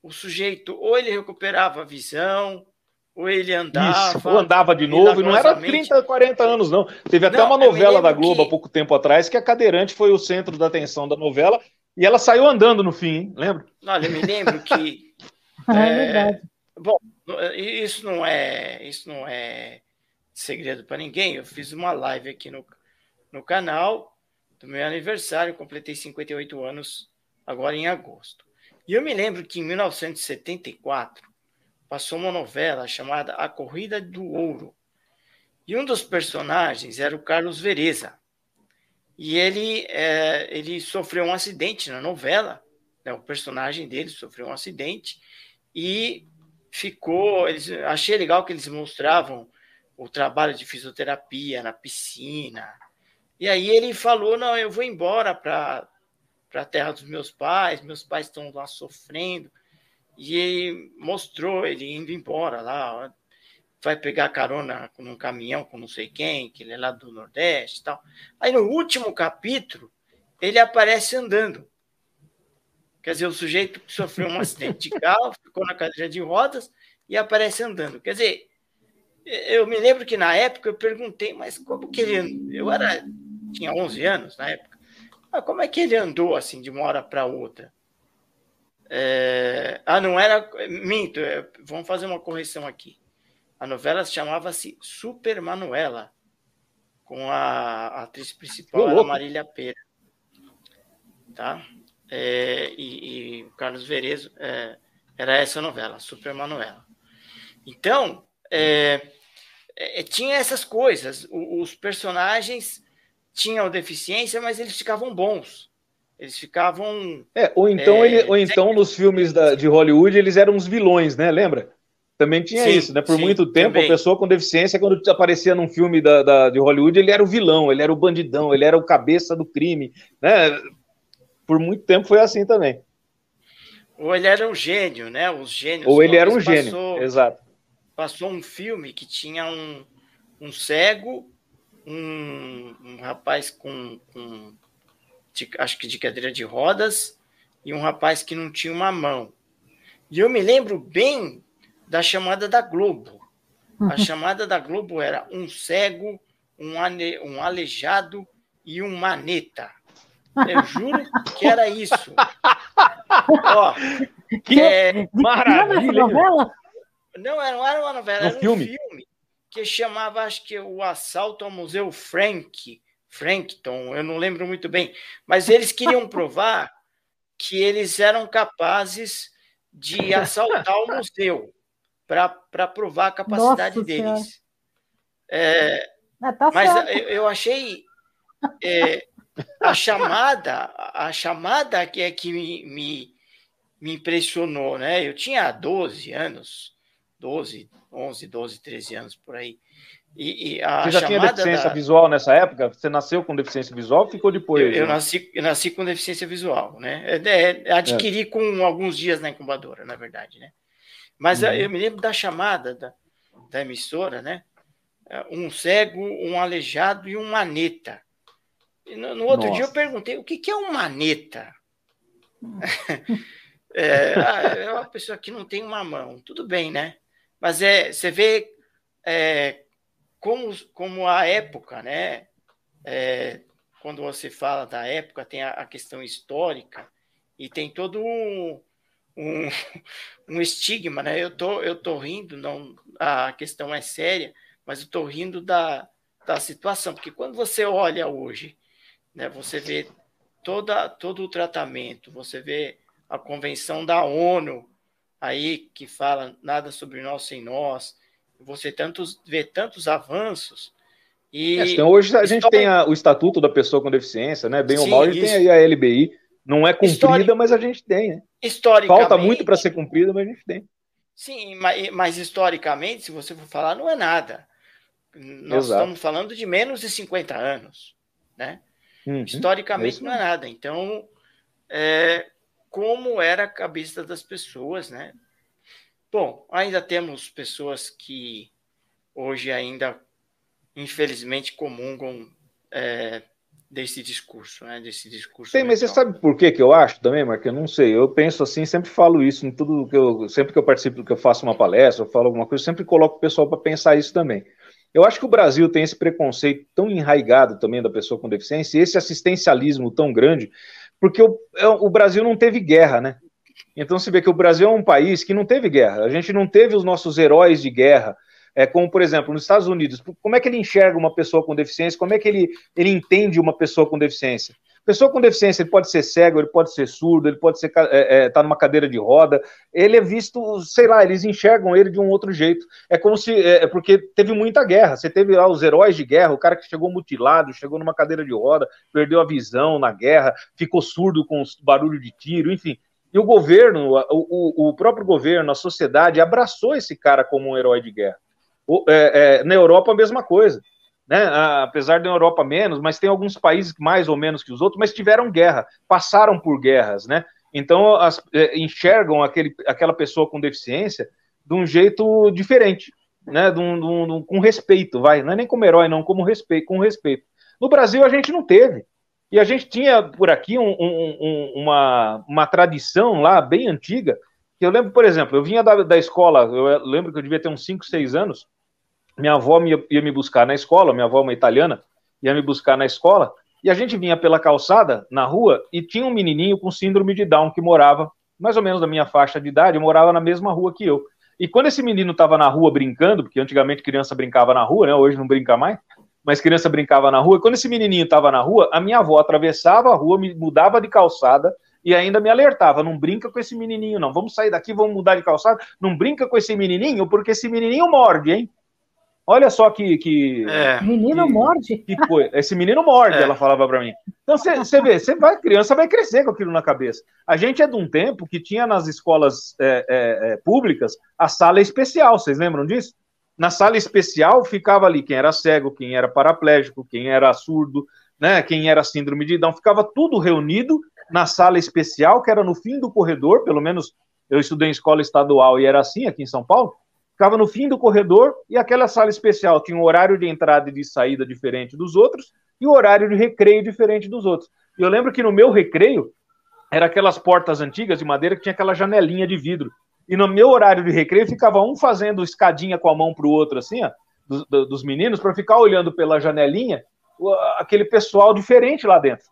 o sujeito ou ele recuperava a visão, ou ele andava. Isso, ou andava de novo, e não era 30, 40 anos, não. Teve até não, uma novela da Globo que... há pouco tempo atrás que a cadeirante foi o centro da atenção da novela e ela saiu andando no fim, hein? lembra? Olha, eu me lembro que. [laughs] é, é verdade. Bom, isso não é, isso não é segredo para ninguém. Eu fiz uma live aqui no, no canal do meu aniversário, completei 58 anos agora em agosto. E eu me lembro que em 1974 passou uma novela chamada A Corrida do Ouro. E um dos personagens era o Carlos Vereza. E ele, é, ele sofreu um acidente na novela, né, o personagem dele sofreu um acidente e ficou. Eles, achei legal que eles mostravam o trabalho de fisioterapia na piscina, e aí ele falou: não, eu vou embora para a terra dos meus pais, meus pais estão lá sofrendo. E ele mostrou ele indo embora lá, vai pegar carona num caminhão com não sei quem, que ele é lá do Nordeste e tal. Aí no último capítulo, ele aparece andando. Quer dizer, o sujeito que sofreu um acidente de carro, [laughs] ficou na cadeira de rodas e aparece andando. Quer dizer, eu me lembro que na época eu perguntei, mas como que ele. Eu era tinha 11 anos na época. Mas como é que ele andou assim de uma hora para outra? É... Ah, não era. Minto, é... vamos fazer uma correção aqui. A novela chamava-se Super Manuela, com a atriz principal, Marília Pera. Tá? É... E, e, o Carlos Verezo é... era essa novela, Super Manuela. Então, é, é, tinha essas coisas. os personagens tinham deficiência, mas eles ficavam bons. Eles ficavam. É, ou então, é, ele, ou então nos filmes da, de Hollywood eles eram os vilões, né? Lembra? Também tinha sim, isso, né? Por sim, muito tempo, também. a pessoa com deficiência, quando aparecia num filme da, da, de Hollywood, ele era o vilão, ele era o bandidão, ele era o cabeça do crime, né? Por muito tempo foi assim também. Ou ele era um gênio, né? Os gênios. Ou ele era um passou, gênio, exato. Passou um filme que tinha um, um cego um, um rapaz com, com de, acho que de cadeira de rodas e um rapaz que não tinha uma mão. E eu me lembro bem da chamada da Globo. A uhum. chamada da Globo era um cego, um, ane, um aleijado e um maneta. Eu juro que era isso. Ó, que é, maravilha! Não, não era uma novela, era um filme. filme que chamava, acho que o assalto ao Museu Frank, Frankton, eu não lembro muito bem, mas eles queriam provar que eles eram capazes de assaltar o museu para provar a capacidade Nossa deles. É, ah, tá mas eu, eu, achei é, a chamada, a chamada que é que me, me, me impressionou, né? Eu tinha 12 anos, 12, 11, 12, 13 anos por aí. E, e Você já tinha deficiência da... visual nessa época? Você nasceu com deficiência visual ou ficou depois? Eu, eu, nasci, eu nasci com deficiência visual, né? É, é, adquiri é. com alguns dias na incubadora, na verdade, né? Mas uhum. eu me lembro da chamada da, da emissora, né? Um cego, um aleijado e um maneta. No, no, outro Nossa. dia eu perguntei o que, que é um maneta? [laughs] é, ah, é uma pessoa que não tem uma mão, tudo bem, né? Mas é, você vê é, como, como a época, né? É, quando você fala da época, tem a, a questão histórica e tem todo um, um, [laughs] um, estigma, né? Eu tô, eu tô rindo, não, a questão é séria, mas eu tô rindo da, da situação, porque quando você olha hoje, né, você vê toda, todo o tratamento, você vê a convenção da ONU aí que fala nada sobre nós sem nós, você tantos, vê tantos avanços. E é, então hoje a gente tem a, o Estatuto da Pessoa com Deficiência, né? Bem Sim, ou mal, a gente isso... tem aí a LBI. Não é cumprida, mas a gente tem, né? Historicamente... Falta muito para ser cumprida, mas a gente tem. Sim, mas, mas, historicamente, se você for falar, não é nada. Nós Exato. estamos falando de menos de 50 anos, né? Uhum, historicamente é não é nada. Então, é, como era a cabeça das pessoas, né? Bom, ainda temos pessoas que hoje ainda, infelizmente, comungam é, desse discurso, né? Desse discurso. Tem, mas você sabe por que que eu acho também, Marco? Eu não sei. Eu penso assim, sempre falo isso em tudo que eu, sempre que eu participo, que eu faço uma palestra, eu falo alguma coisa, eu sempre coloco o pessoal para pensar isso também. Eu acho que o Brasil tem esse preconceito tão enraigado também da pessoa com deficiência, esse assistencialismo tão grande, porque o, é, o Brasil não teve guerra, né? Então você vê que o Brasil é um país que não teve guerra. A gente não teve os nossos heróis de guerra. É como, por exemplo, nos Estados Unidos, como é que ele enxerga uma pessoa com deficiência? Como é que ele, ele entende uma pessoa com deficiência? Pessoa com deficiência, ele pode ser cego, ele pode ser surdo, ele pode estar é, é, tá numa cadeira de roda. Ele é visto, sei lá, eles enxergam ele de um outro jeito. É como se. É, é porque teve muita guerra. Você teve lá os heróis de guerra, o cara que chegou mutilado, chegou numa cadeira de roda, perdeu a visão na guerra, ficou surdo com barulho de tiro, enfim. E o governo, o, o, próprio governo, a sociedade abraçou esse cara como um herói de guerra. O, é, é, na Europa, a mesma coisa. Né? Apesar da Europa menos, mas tem alguns países mais ou menos que os outros, mas tiveram guerra, passaram por guerras, né? Então as, é, enxergam aquele, aquela pessoa com deficiência de um jeito diferente, né? De um, de um, com respeito, vai. Não é nem como herói, não, como respeito, com respeito. No Brasil a gente não teve. E a gente tinha por aqui um, um, uma, uma tradição lá bem antiga, que eu lembro, por exemplo, eu vinha da, da escola, eu lembro que eu devia ter uns 5, 6 anos, minha avó ia, me buscar na escola, minha avó é uma italiana, ia me buscar na escola, e a gente vinha pela calçada, na rua, e tinha um menininho com síndrome de Down que morava, mais ou menos da minha faixa de idade, morava na mesma rua que eu. E quando esse menino estava na rua brincando, porque antigamente criança brincava na rua, né? Hoje não brinca mais mas criança brincava na rua. Quando esse menininho estava na rua, a minha avó atravessava a rua, me mudava de calçada e ainda me alertava: não brinca com esse menininho, não. Vamos sair daqui, vamos mudar de calçada. Não brinca com esse menininho, porque esse menininho morde, hein? Olha só que. que é. Menino que, morde? Que foi. Esse menino morde, [laughs] é. ela falava para mim. Então você vê, você vai, criança vai crescer com aquilo na cabeça. A gente é de um tempo que tinha nas escolas é, é, é públicas a sala especial, vocês lembram disso? Na sala especial ficava ali quem era cego, quem era paraplégico, quem era surdo, né, quem era síndrome de Down, ficava tudo reunido na sala especial, que era no fim do corredor, pelo menos eu estudei em escola estadual e era assim aqui em São Paulo, ficava no fim do corredor e aquela sala especial tinha um horário de entrada e de saída diferente dos outros e o horário de recreio diferente dos outros. E eu lembro que no meu recreio era aquelas portas antigas de madeira que tinha aquela janelinha de vidro e no meu horário de recreio ficava um fazendo escadinha com a mão para o outro, assim, ó, dos, dos meninos, para ficar olhando pela janelinha aquele pessoal diferente lá dentro.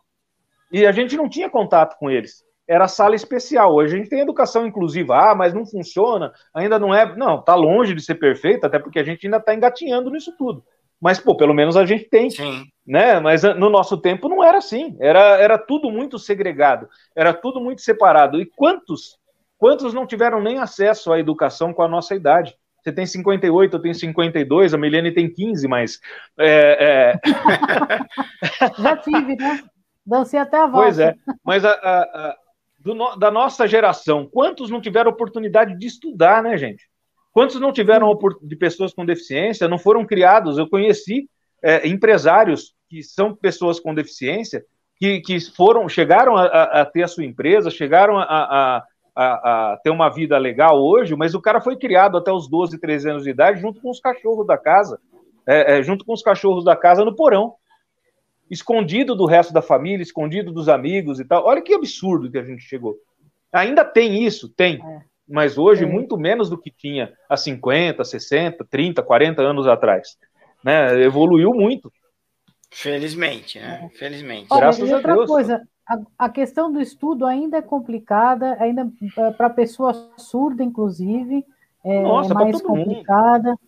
E a gente não tinha contato com eles. Era sala especial. Hoje a gente tem educação inclusiva. Ah, mas não funciona, ainda não é. Não, está longe de ser perfeito, até porque a gente ainda está engatinhando nisso tudo. Mas, pô, pelo menos a gente tem. Sim. Né? Mas no nosso tempo não era assim. Era, era tudo muito segregado. Era tudo muito separado. E quantos Quantos não tiveram nem acesso à educação com a nossa idade? Você tem 58, eu tenho 52, a Milene tem 15, mas. É, é... [laughs] Já tive, né? Dancei até a volta. Pois é, mas a, a, a do, da nossa geração, quantos não tiveram oportunidade de estudar, né, gente? Quantos não tiveram de pessoas com deficiência, não foram criados? Eu conheci é, empresários que são pessoas com deficiência que, que foram, chegaram a, a, ter a sua empresa, chegaram a, a, a, ter uma vida legal hoje, mas o cara foi criado até os 12, 13 anos de idade junto com os cachorros da casa, é, é, junto com os cachorros da casa no porão, escondido do resto da família, escondido dos amigos e tal. Olha que absurdo que a gente chegou. Ainda tem isso, tem. É. Mas hoje, é. muito menos do que tinha há 50, 60, 30, 40 anos atrás. Né? Evoluiu muito. Felizmente, né? É. Felizmente. Olha, Graças a outra Deus. coisa, a, a, questão do estudo ainda é complicada, ainda é, para pessoa surda, inclusive, é, Nossa, mais complicada. Mundo.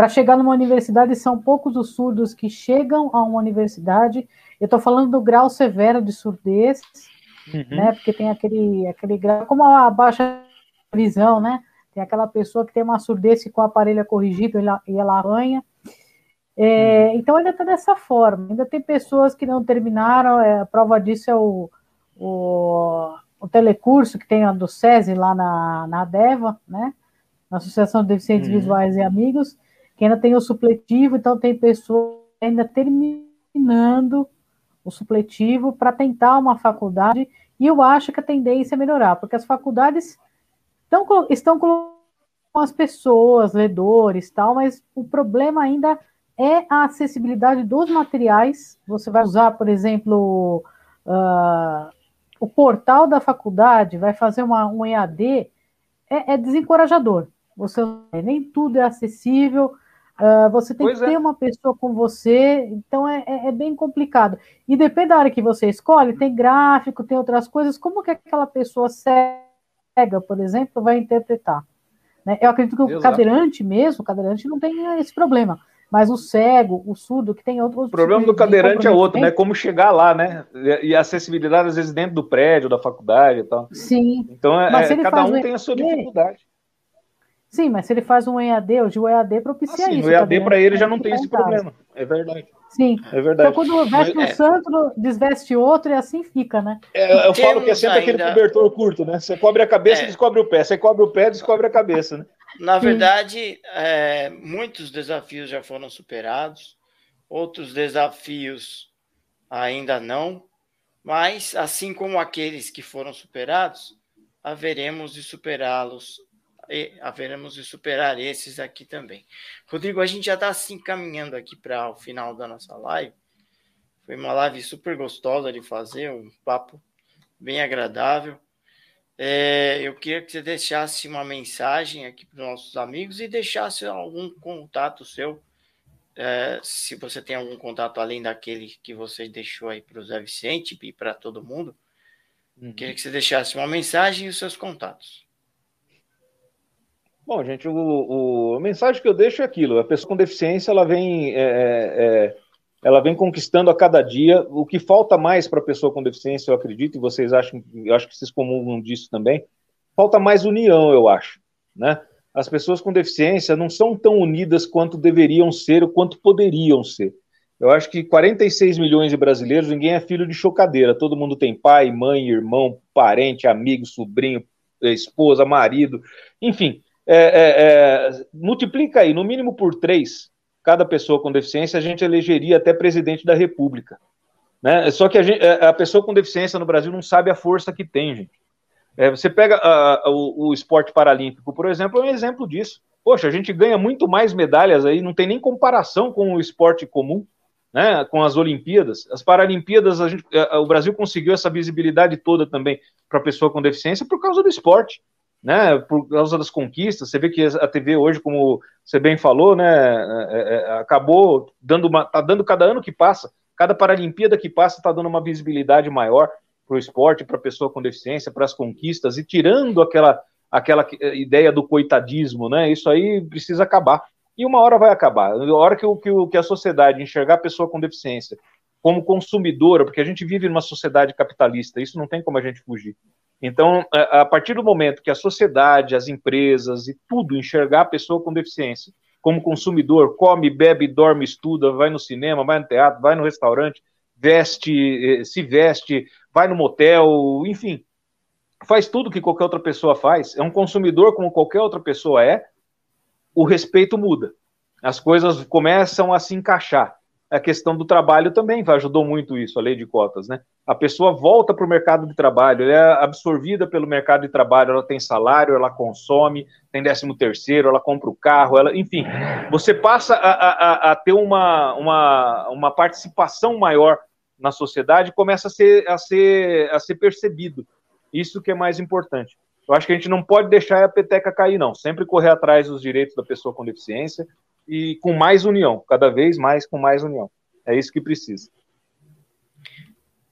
Para chegar numa universidade, são poucos os surdos que chegam a uma universidade. Eu estou falando do grau severo de surdez, uhum. né? Porque tem aquele, aquele grau, como a baixa visão, né? Tem aquela pessoa que tem uma surdez com o aparelho é corrigido e ela arranha. É, uhum. então ainda está dessa forma. Ainda tem pessoas que não terminaram. É, a prova disso é o, o, o, telecurso que tem a do SESI lá na, na ADEVA, né? Na Associação de Deficientes uhum. Visuais e Amigos, que ainda tem o supletivo, então tem pessoas ainda terminando o supletivo para tentar uma faculdade, e eu acho que a tendência é melhorar, porque as faculdades estão, estão com as pessoas, ledores tal, mas o problema ainda é a acessibilidade dos materiais. Você vai usar, por exemplo, uh, o portal da faculdade, vai fazer uma, um EAD, é, é desencorajador. Você nem tudo é acessível. Uh, você tem pois que é. ter uma pessoa com você, então é, é, é, bem complicado. E depende da área que você escolhe, tem gráfico, tem outras coisas, como que aquela pessoa cega, por exemplo, vai interpretar? Né? Eu acredito que o Exato. cadeirante mesmo, o cadeirante não tem esse problema, mas o cego, o surdo, que tem outros. O problema do cadeirante é outro, né? Como chegar lá, né? E a acessibilidade, às vezes, dentro do prédio, da faculdade e tal. Sim. Então, é, cada um tem a sua dificuldade. Sim, mas se ele faz um EAD, hoje o EAD propicia ah, sim, isso. O EAD para ele já não tem esse problema. É verdade. Sim. É verdade. Então, quando veste um é... santo, desveste outro e assim fica, né? É, eu falo que é sempre ainda... aquele cobertor curto, né? Você cobre a cabeça é. descobre o pé. Você cobre o pé descobre a cabeça, né? Na verdade, é, muitos desafios já foram superados, outros desafios ainda não, mas assim como aqueles que foram superados, haveremos de superá-los e haveremos de superar esses aqui também. Rodrigo, a gente já está assim caminhando aqui para o final da nossa live. Foi uma live super gostosa de fazer, um papo bem agradável. É, eu queria que você deixasse uma mensagem aqui para os nossos amigos e deixasse algum contato seu. É, se você tem algum contato além daquele que você deixou aí para o Zé Vicente e para todo mundo, uhum. queria que você deixasse uma mensagem e os seus contatos. Bom, gente, o, o, a mensagem que eu deixo é aquilo: a pessoa com deficiência ela vem, é, é, é ela vem conquistando a cada dia. O que falta mais para a pessoa com deficiência, eu acredito, e vocês acham, eu acho que vocês comungam disso também, falta mais união, eu acho, né? As pessoas com deficiência não são tão unidas quanto deveriam ser ou quanto poderiam ser. Eu acho que 46 milhões de brasileiros, ninguém é filho de chocadeira. Todo mundo tem pai, mãe, irmão, parente, amigo, sobrinho, esposa, marido, enfim é, é, é, multiplica aí, no mínimo por três, cada pessoa com deficiência, a gente elegeria até presidente da República. Né? Só que a, gente, é, a, pessoa com deficiência no Brasil não sabe a força que tem, gente. É, você pega a, a, o, o, esporte paralímpico, por exemplo, é um exemplo disso. Poxa, a gente ganha muito mais medalhas aí, não tem nem comparação com o esporte comum, né, com as Olimpíadas. As Paralimpíadas, a gente, o Brasil conseguiu essa visibilidade toda também para a pessoa com deficiência por causa do esporte né, por causa das conquistas, você vê que a TV hoje, como você bem falou, né, é, é, é, acabou dando uma, tá dando cada ano que passa, cada Paralimpíada que passa está dando uma visibilidade maior para o esporte, para a pessoa com deficiência, para as conquistas e tirando aquela aquela ideia do coitadismo, né, isso aí precisa acabar e uma hora vai acabar, a hora que, que, que a sociedade enxergar a pessoa com deficiência como consumidora, porque a gente vive numa sociedade capitalista, isso não tem como a gente fugir. Então, a partir do momento que a sociedade, as empresas e tudo enxergar a pessoa com deficiência como consumidor, come, bebe, dorme, estuda, vai no cinema, vai no teatro, vai no restaurante, veste, eh, se veste, vai no motel, enfim, faz tudo que qualquer outra pessoa faz, é um consumidor como qualquer outra pessoa é, o respeito muda. As coisas começam a se encaixar. A questão do trabalho também ajudou muito isso, a lei de cotas, né? A pessoa volta para o mercado de trabalho, ela é absorvida pelo mercado de trabalho, ela tem salário, ela consome, tem décimo terceiro, ela compra o carro, ela, enfim, você passa a, a, a ter uma, uma, uma participação maior na sociedade, começa a ser, a ser, a ser percebido. Isso que é mais importante. Eu acho que a gente não pode deixar a peteca cair, não. Sempre correr atrás dos direitos da pessoa com deficiência, e com mais união, cada vez mais com mais união. É isso que precisa.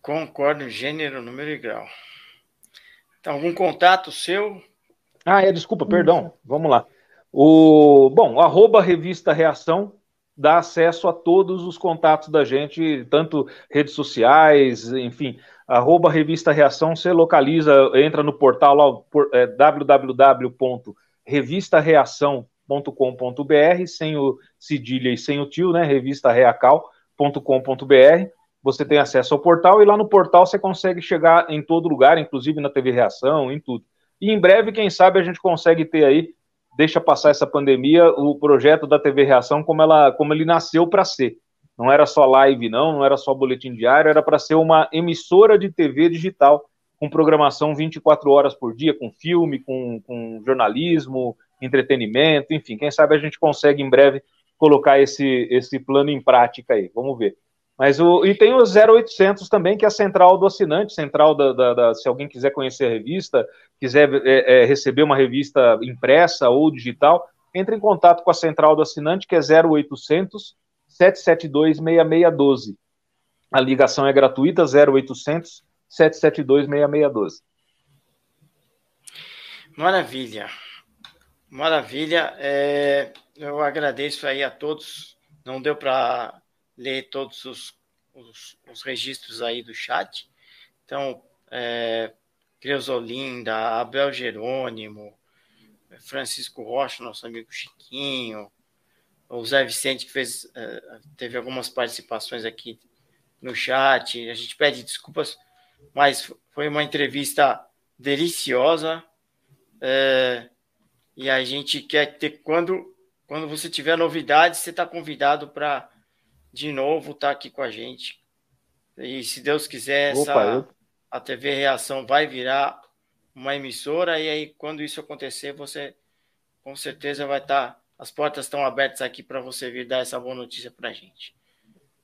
Concordo, gênero, número e grau. Então, algum contato seu? Ah, é, desculpa, perdão. Vamos lá. O, bom, arroba revista Reação dá acesso a todos os contatos da gente, tanto redes sociais, enfim, arroba revista Reação, você localiza, entra no portal lá, é, www.revistareação.com reacal.com.br, sem o cedilha e sem o tio, né? Revista reacal.com.br. Você tem acesso ao portal e lá no portal você consegue chegar em todo lugar, inclusive na TV Reação, em tudo. E em breve, quem sabe, a gente consegue ter aí, deixa passar essa pandemia, o projeto da TV Reação como, ela, como ele nasceu para ser. Não era só live, não, não era só boletim diário, era para ser uma emissora de TV digital com programação 24 horas por dia, com filme, com, com jornalismo, entretenimento, enfim, quem sabe a gente consegue em breve colocar esse, esse plano em prática aí, vamos ver. Mas o, e tem o 0800 também, que é a central do assinante, central da, da, da se alguém quiser conhecer a revista, quiser é, é, receber uma revista impressa ou digital, entre em contato com a central do assinante, que é 0800 772 6612. A ligação é gratuita, 0800 772 6612. Maravilha. Maravilha. É, eu agradeço aí a todos. Não deu para ler todos os, os, os, registros aí do chat. Então, é, Creusolinda, Abel Jerônimo, Francisco Rocha, nosso amigo Chiquinho, o Zé Vicente, que fez, é, teve algumas participações aqui no chat. A gente pede desculpas, mas foi uma entrevista deliciosa. É, e a gente quer ter, quando, quando você tiver novidades, você está convidado para, de novo, estar tá aqui com a gente. E se Deus quiser, Opa, essa, eu... a TV Reação vai virar uma emissora. E aí, quando isso acontecer, você com certeza vai estar. Tá, as portas estão abertas aqui para você vir dar essa boa notícia para a gente.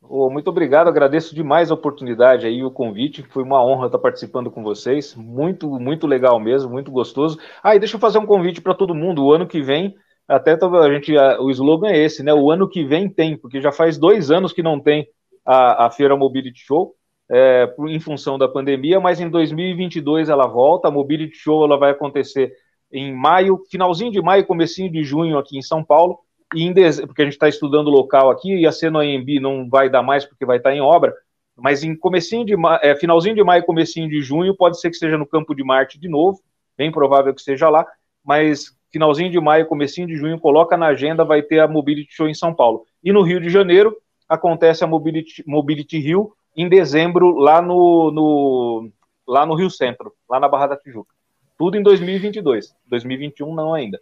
Oh, muito obrigado, agradeço demais a oportunidade aí, o convite. Foi uma honra estar participando com vocês. Muito, muito legal mesmo, muito gostoso. Ah, e deixa eu fazer um convite para todo mundo. O ano que vem, até a gente, o slogan é esse, né? O ano que vem tem, porque já faz dois anos que não tem a, a Feira Mobility Show. É, em função da pandemia, mas em 2022 ela volta. A Mobility Show ela vai acontecer em maio, finalzinho de maio, comecinho de junho aqui em São Paulo em dezembro, porque a gente está estudando o local aqui, ia ser no AMB, não vai dar mais porque vai estar tá em obra, mas em comecinho de é, finalzinho de maio, comecinho de junho, pode ser que seja no Campo de Marte de novo, bem provável que seja lá, mas finalzinho de maio, comecinho de junho, coloca na agenda, vai ter a Mobility Show em São Paulo. E no Rio de Janeiro, acontece a Mobility, Mobility Rio em dezembro, lá no, no, lá no Rio Centro, lá na Barra da Tijuca. Tudo em 2022. 2021 não ainda.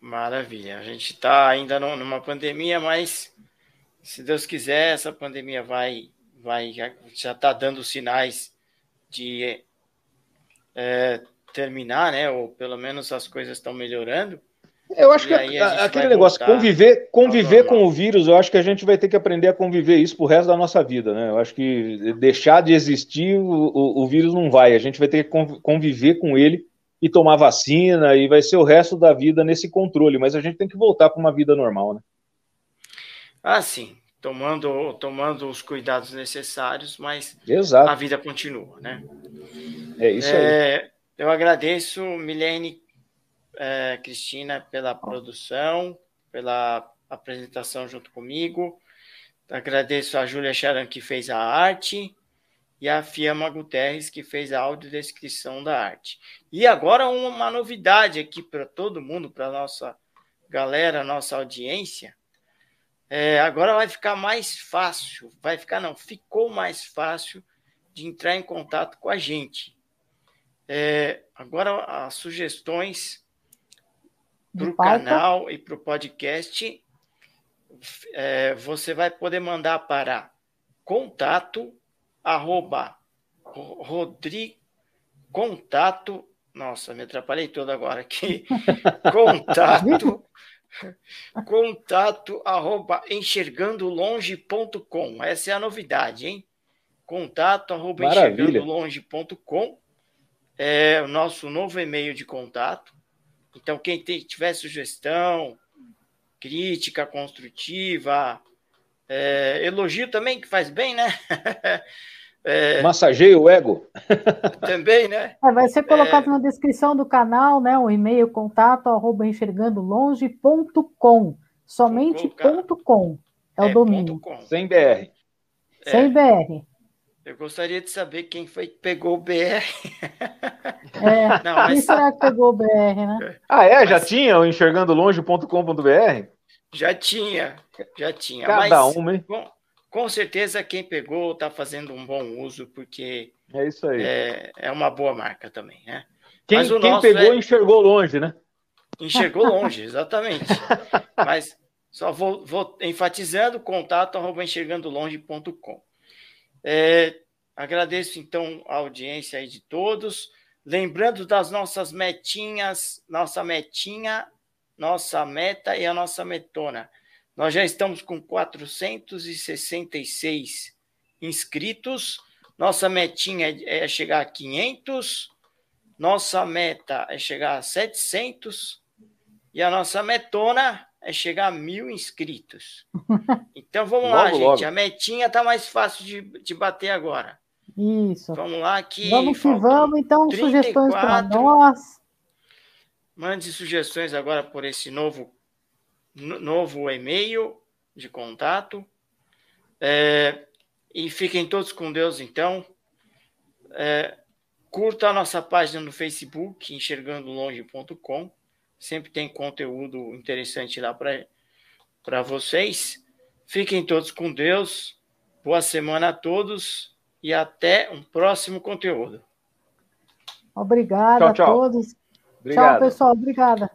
Maravilha. A gente está ainda numa pandemia, mas se Deus quiser, essa pandemia vai, vai já está dando sinais de é, terminar, né? Ou pelo menos as coisas estão melhorando. Eu acho que a, aquele negócio, conviver, conviver com o vírus, eu acho que a gente vai ter que aprender a conviver isso pro resto da nossa vida, né? Eu acho que deixar de existir, o, o, o vírus não vai. A gente vai ter que conviver com ele e tomar vacina e vai ser o resto da vida nesse controle, mas a gente tem que voltar para uma vida normal, né? Ah, sim, tomando, tomando os cuidados necessários, mas Exato. a vida continua, né? É isso é, aí. Eu agradeço, Milene, é, Cristina, pela produção, pela apresentação junto comigo. Agradeço a Júlia Charan, que fez a arte e a Fiamma Guterres, que fez a audiodescrição da arte. E agora uma novidade aqui para todo mundo, para nossa galera, nossa audiência. É, agora vai ficar mais fácil, vai ficar não, ficou mais fácil de entrar em contato com a gente. É, agora as sugestões para o canal e para o podcast é, você vai poder mandar para contato arroba rodrigo contato. Nossa me atrapalhei todo agora aqui. [laughs] Contato contato arroba enxergandolonge.com essa é a novidade hein? Contato arroba enxergandolonge.com é o nosso novo e-mail de contato. Então quem tiver sugestão crítica construtiva, é, elogio também, que faz bem, né? [laughs] É, Massageia o ego. [laughs] também, né? É, vai ser colocado é, na descrição do canal, né? O e-mail contato arroba enxergandolonge.com. Somente ponto .com é, o é, domínio. Sem BR. Sem BR. Eu gostaria de saber quem foi que pegou o BR. [laughs] É, Não, mas... quem será que pegou o BR, né? Ah, é? Já mas... tinha o enxergandolonge.com.br? Já tinha, já tinha. Cada mas, um, hein? Com, com certeza quem pegou está fazendo um bom uso, porque é, isso aí. é, é uma boa marca também, né? Quem, quem pegou é... enxergou longe, né? Enxergou [laughs] longe, exatamente. mas só vou, vou enfatizando, contato arroba enxergandolonge.com. É, agradeço então a audiência aí de todos. Lembrando das nossas metinhas, nossa metinha, nossa meta e a nossa metona. Nós já estamos com 466 inscritos. Nossa metinha é chegar a 500. Nossa meta é chegar a 700. E a nossa metona é chegar a mil inscritos. [laughs] Então vamos lá, gente. Logo. A metinha tá mais fácil de, de bater agora. Isso. Vamos lá que. Vamos que vamos, então, 34. sugestões para nós. Mande sugestões agora por esse novo, novo e-mail de contato. É, e fiquem todos com Deus, então. É, curta a nossa página no Facebook, enxergandolonge.com. Sempre tem conteúdo interessante lá para vocês. Fiquem todos com Deus. Boa semana a todos e até um próximo conteúdo. Obrigada tchau, tchau. a todos. Obrigado. Tchau, pessoal. Obrigada.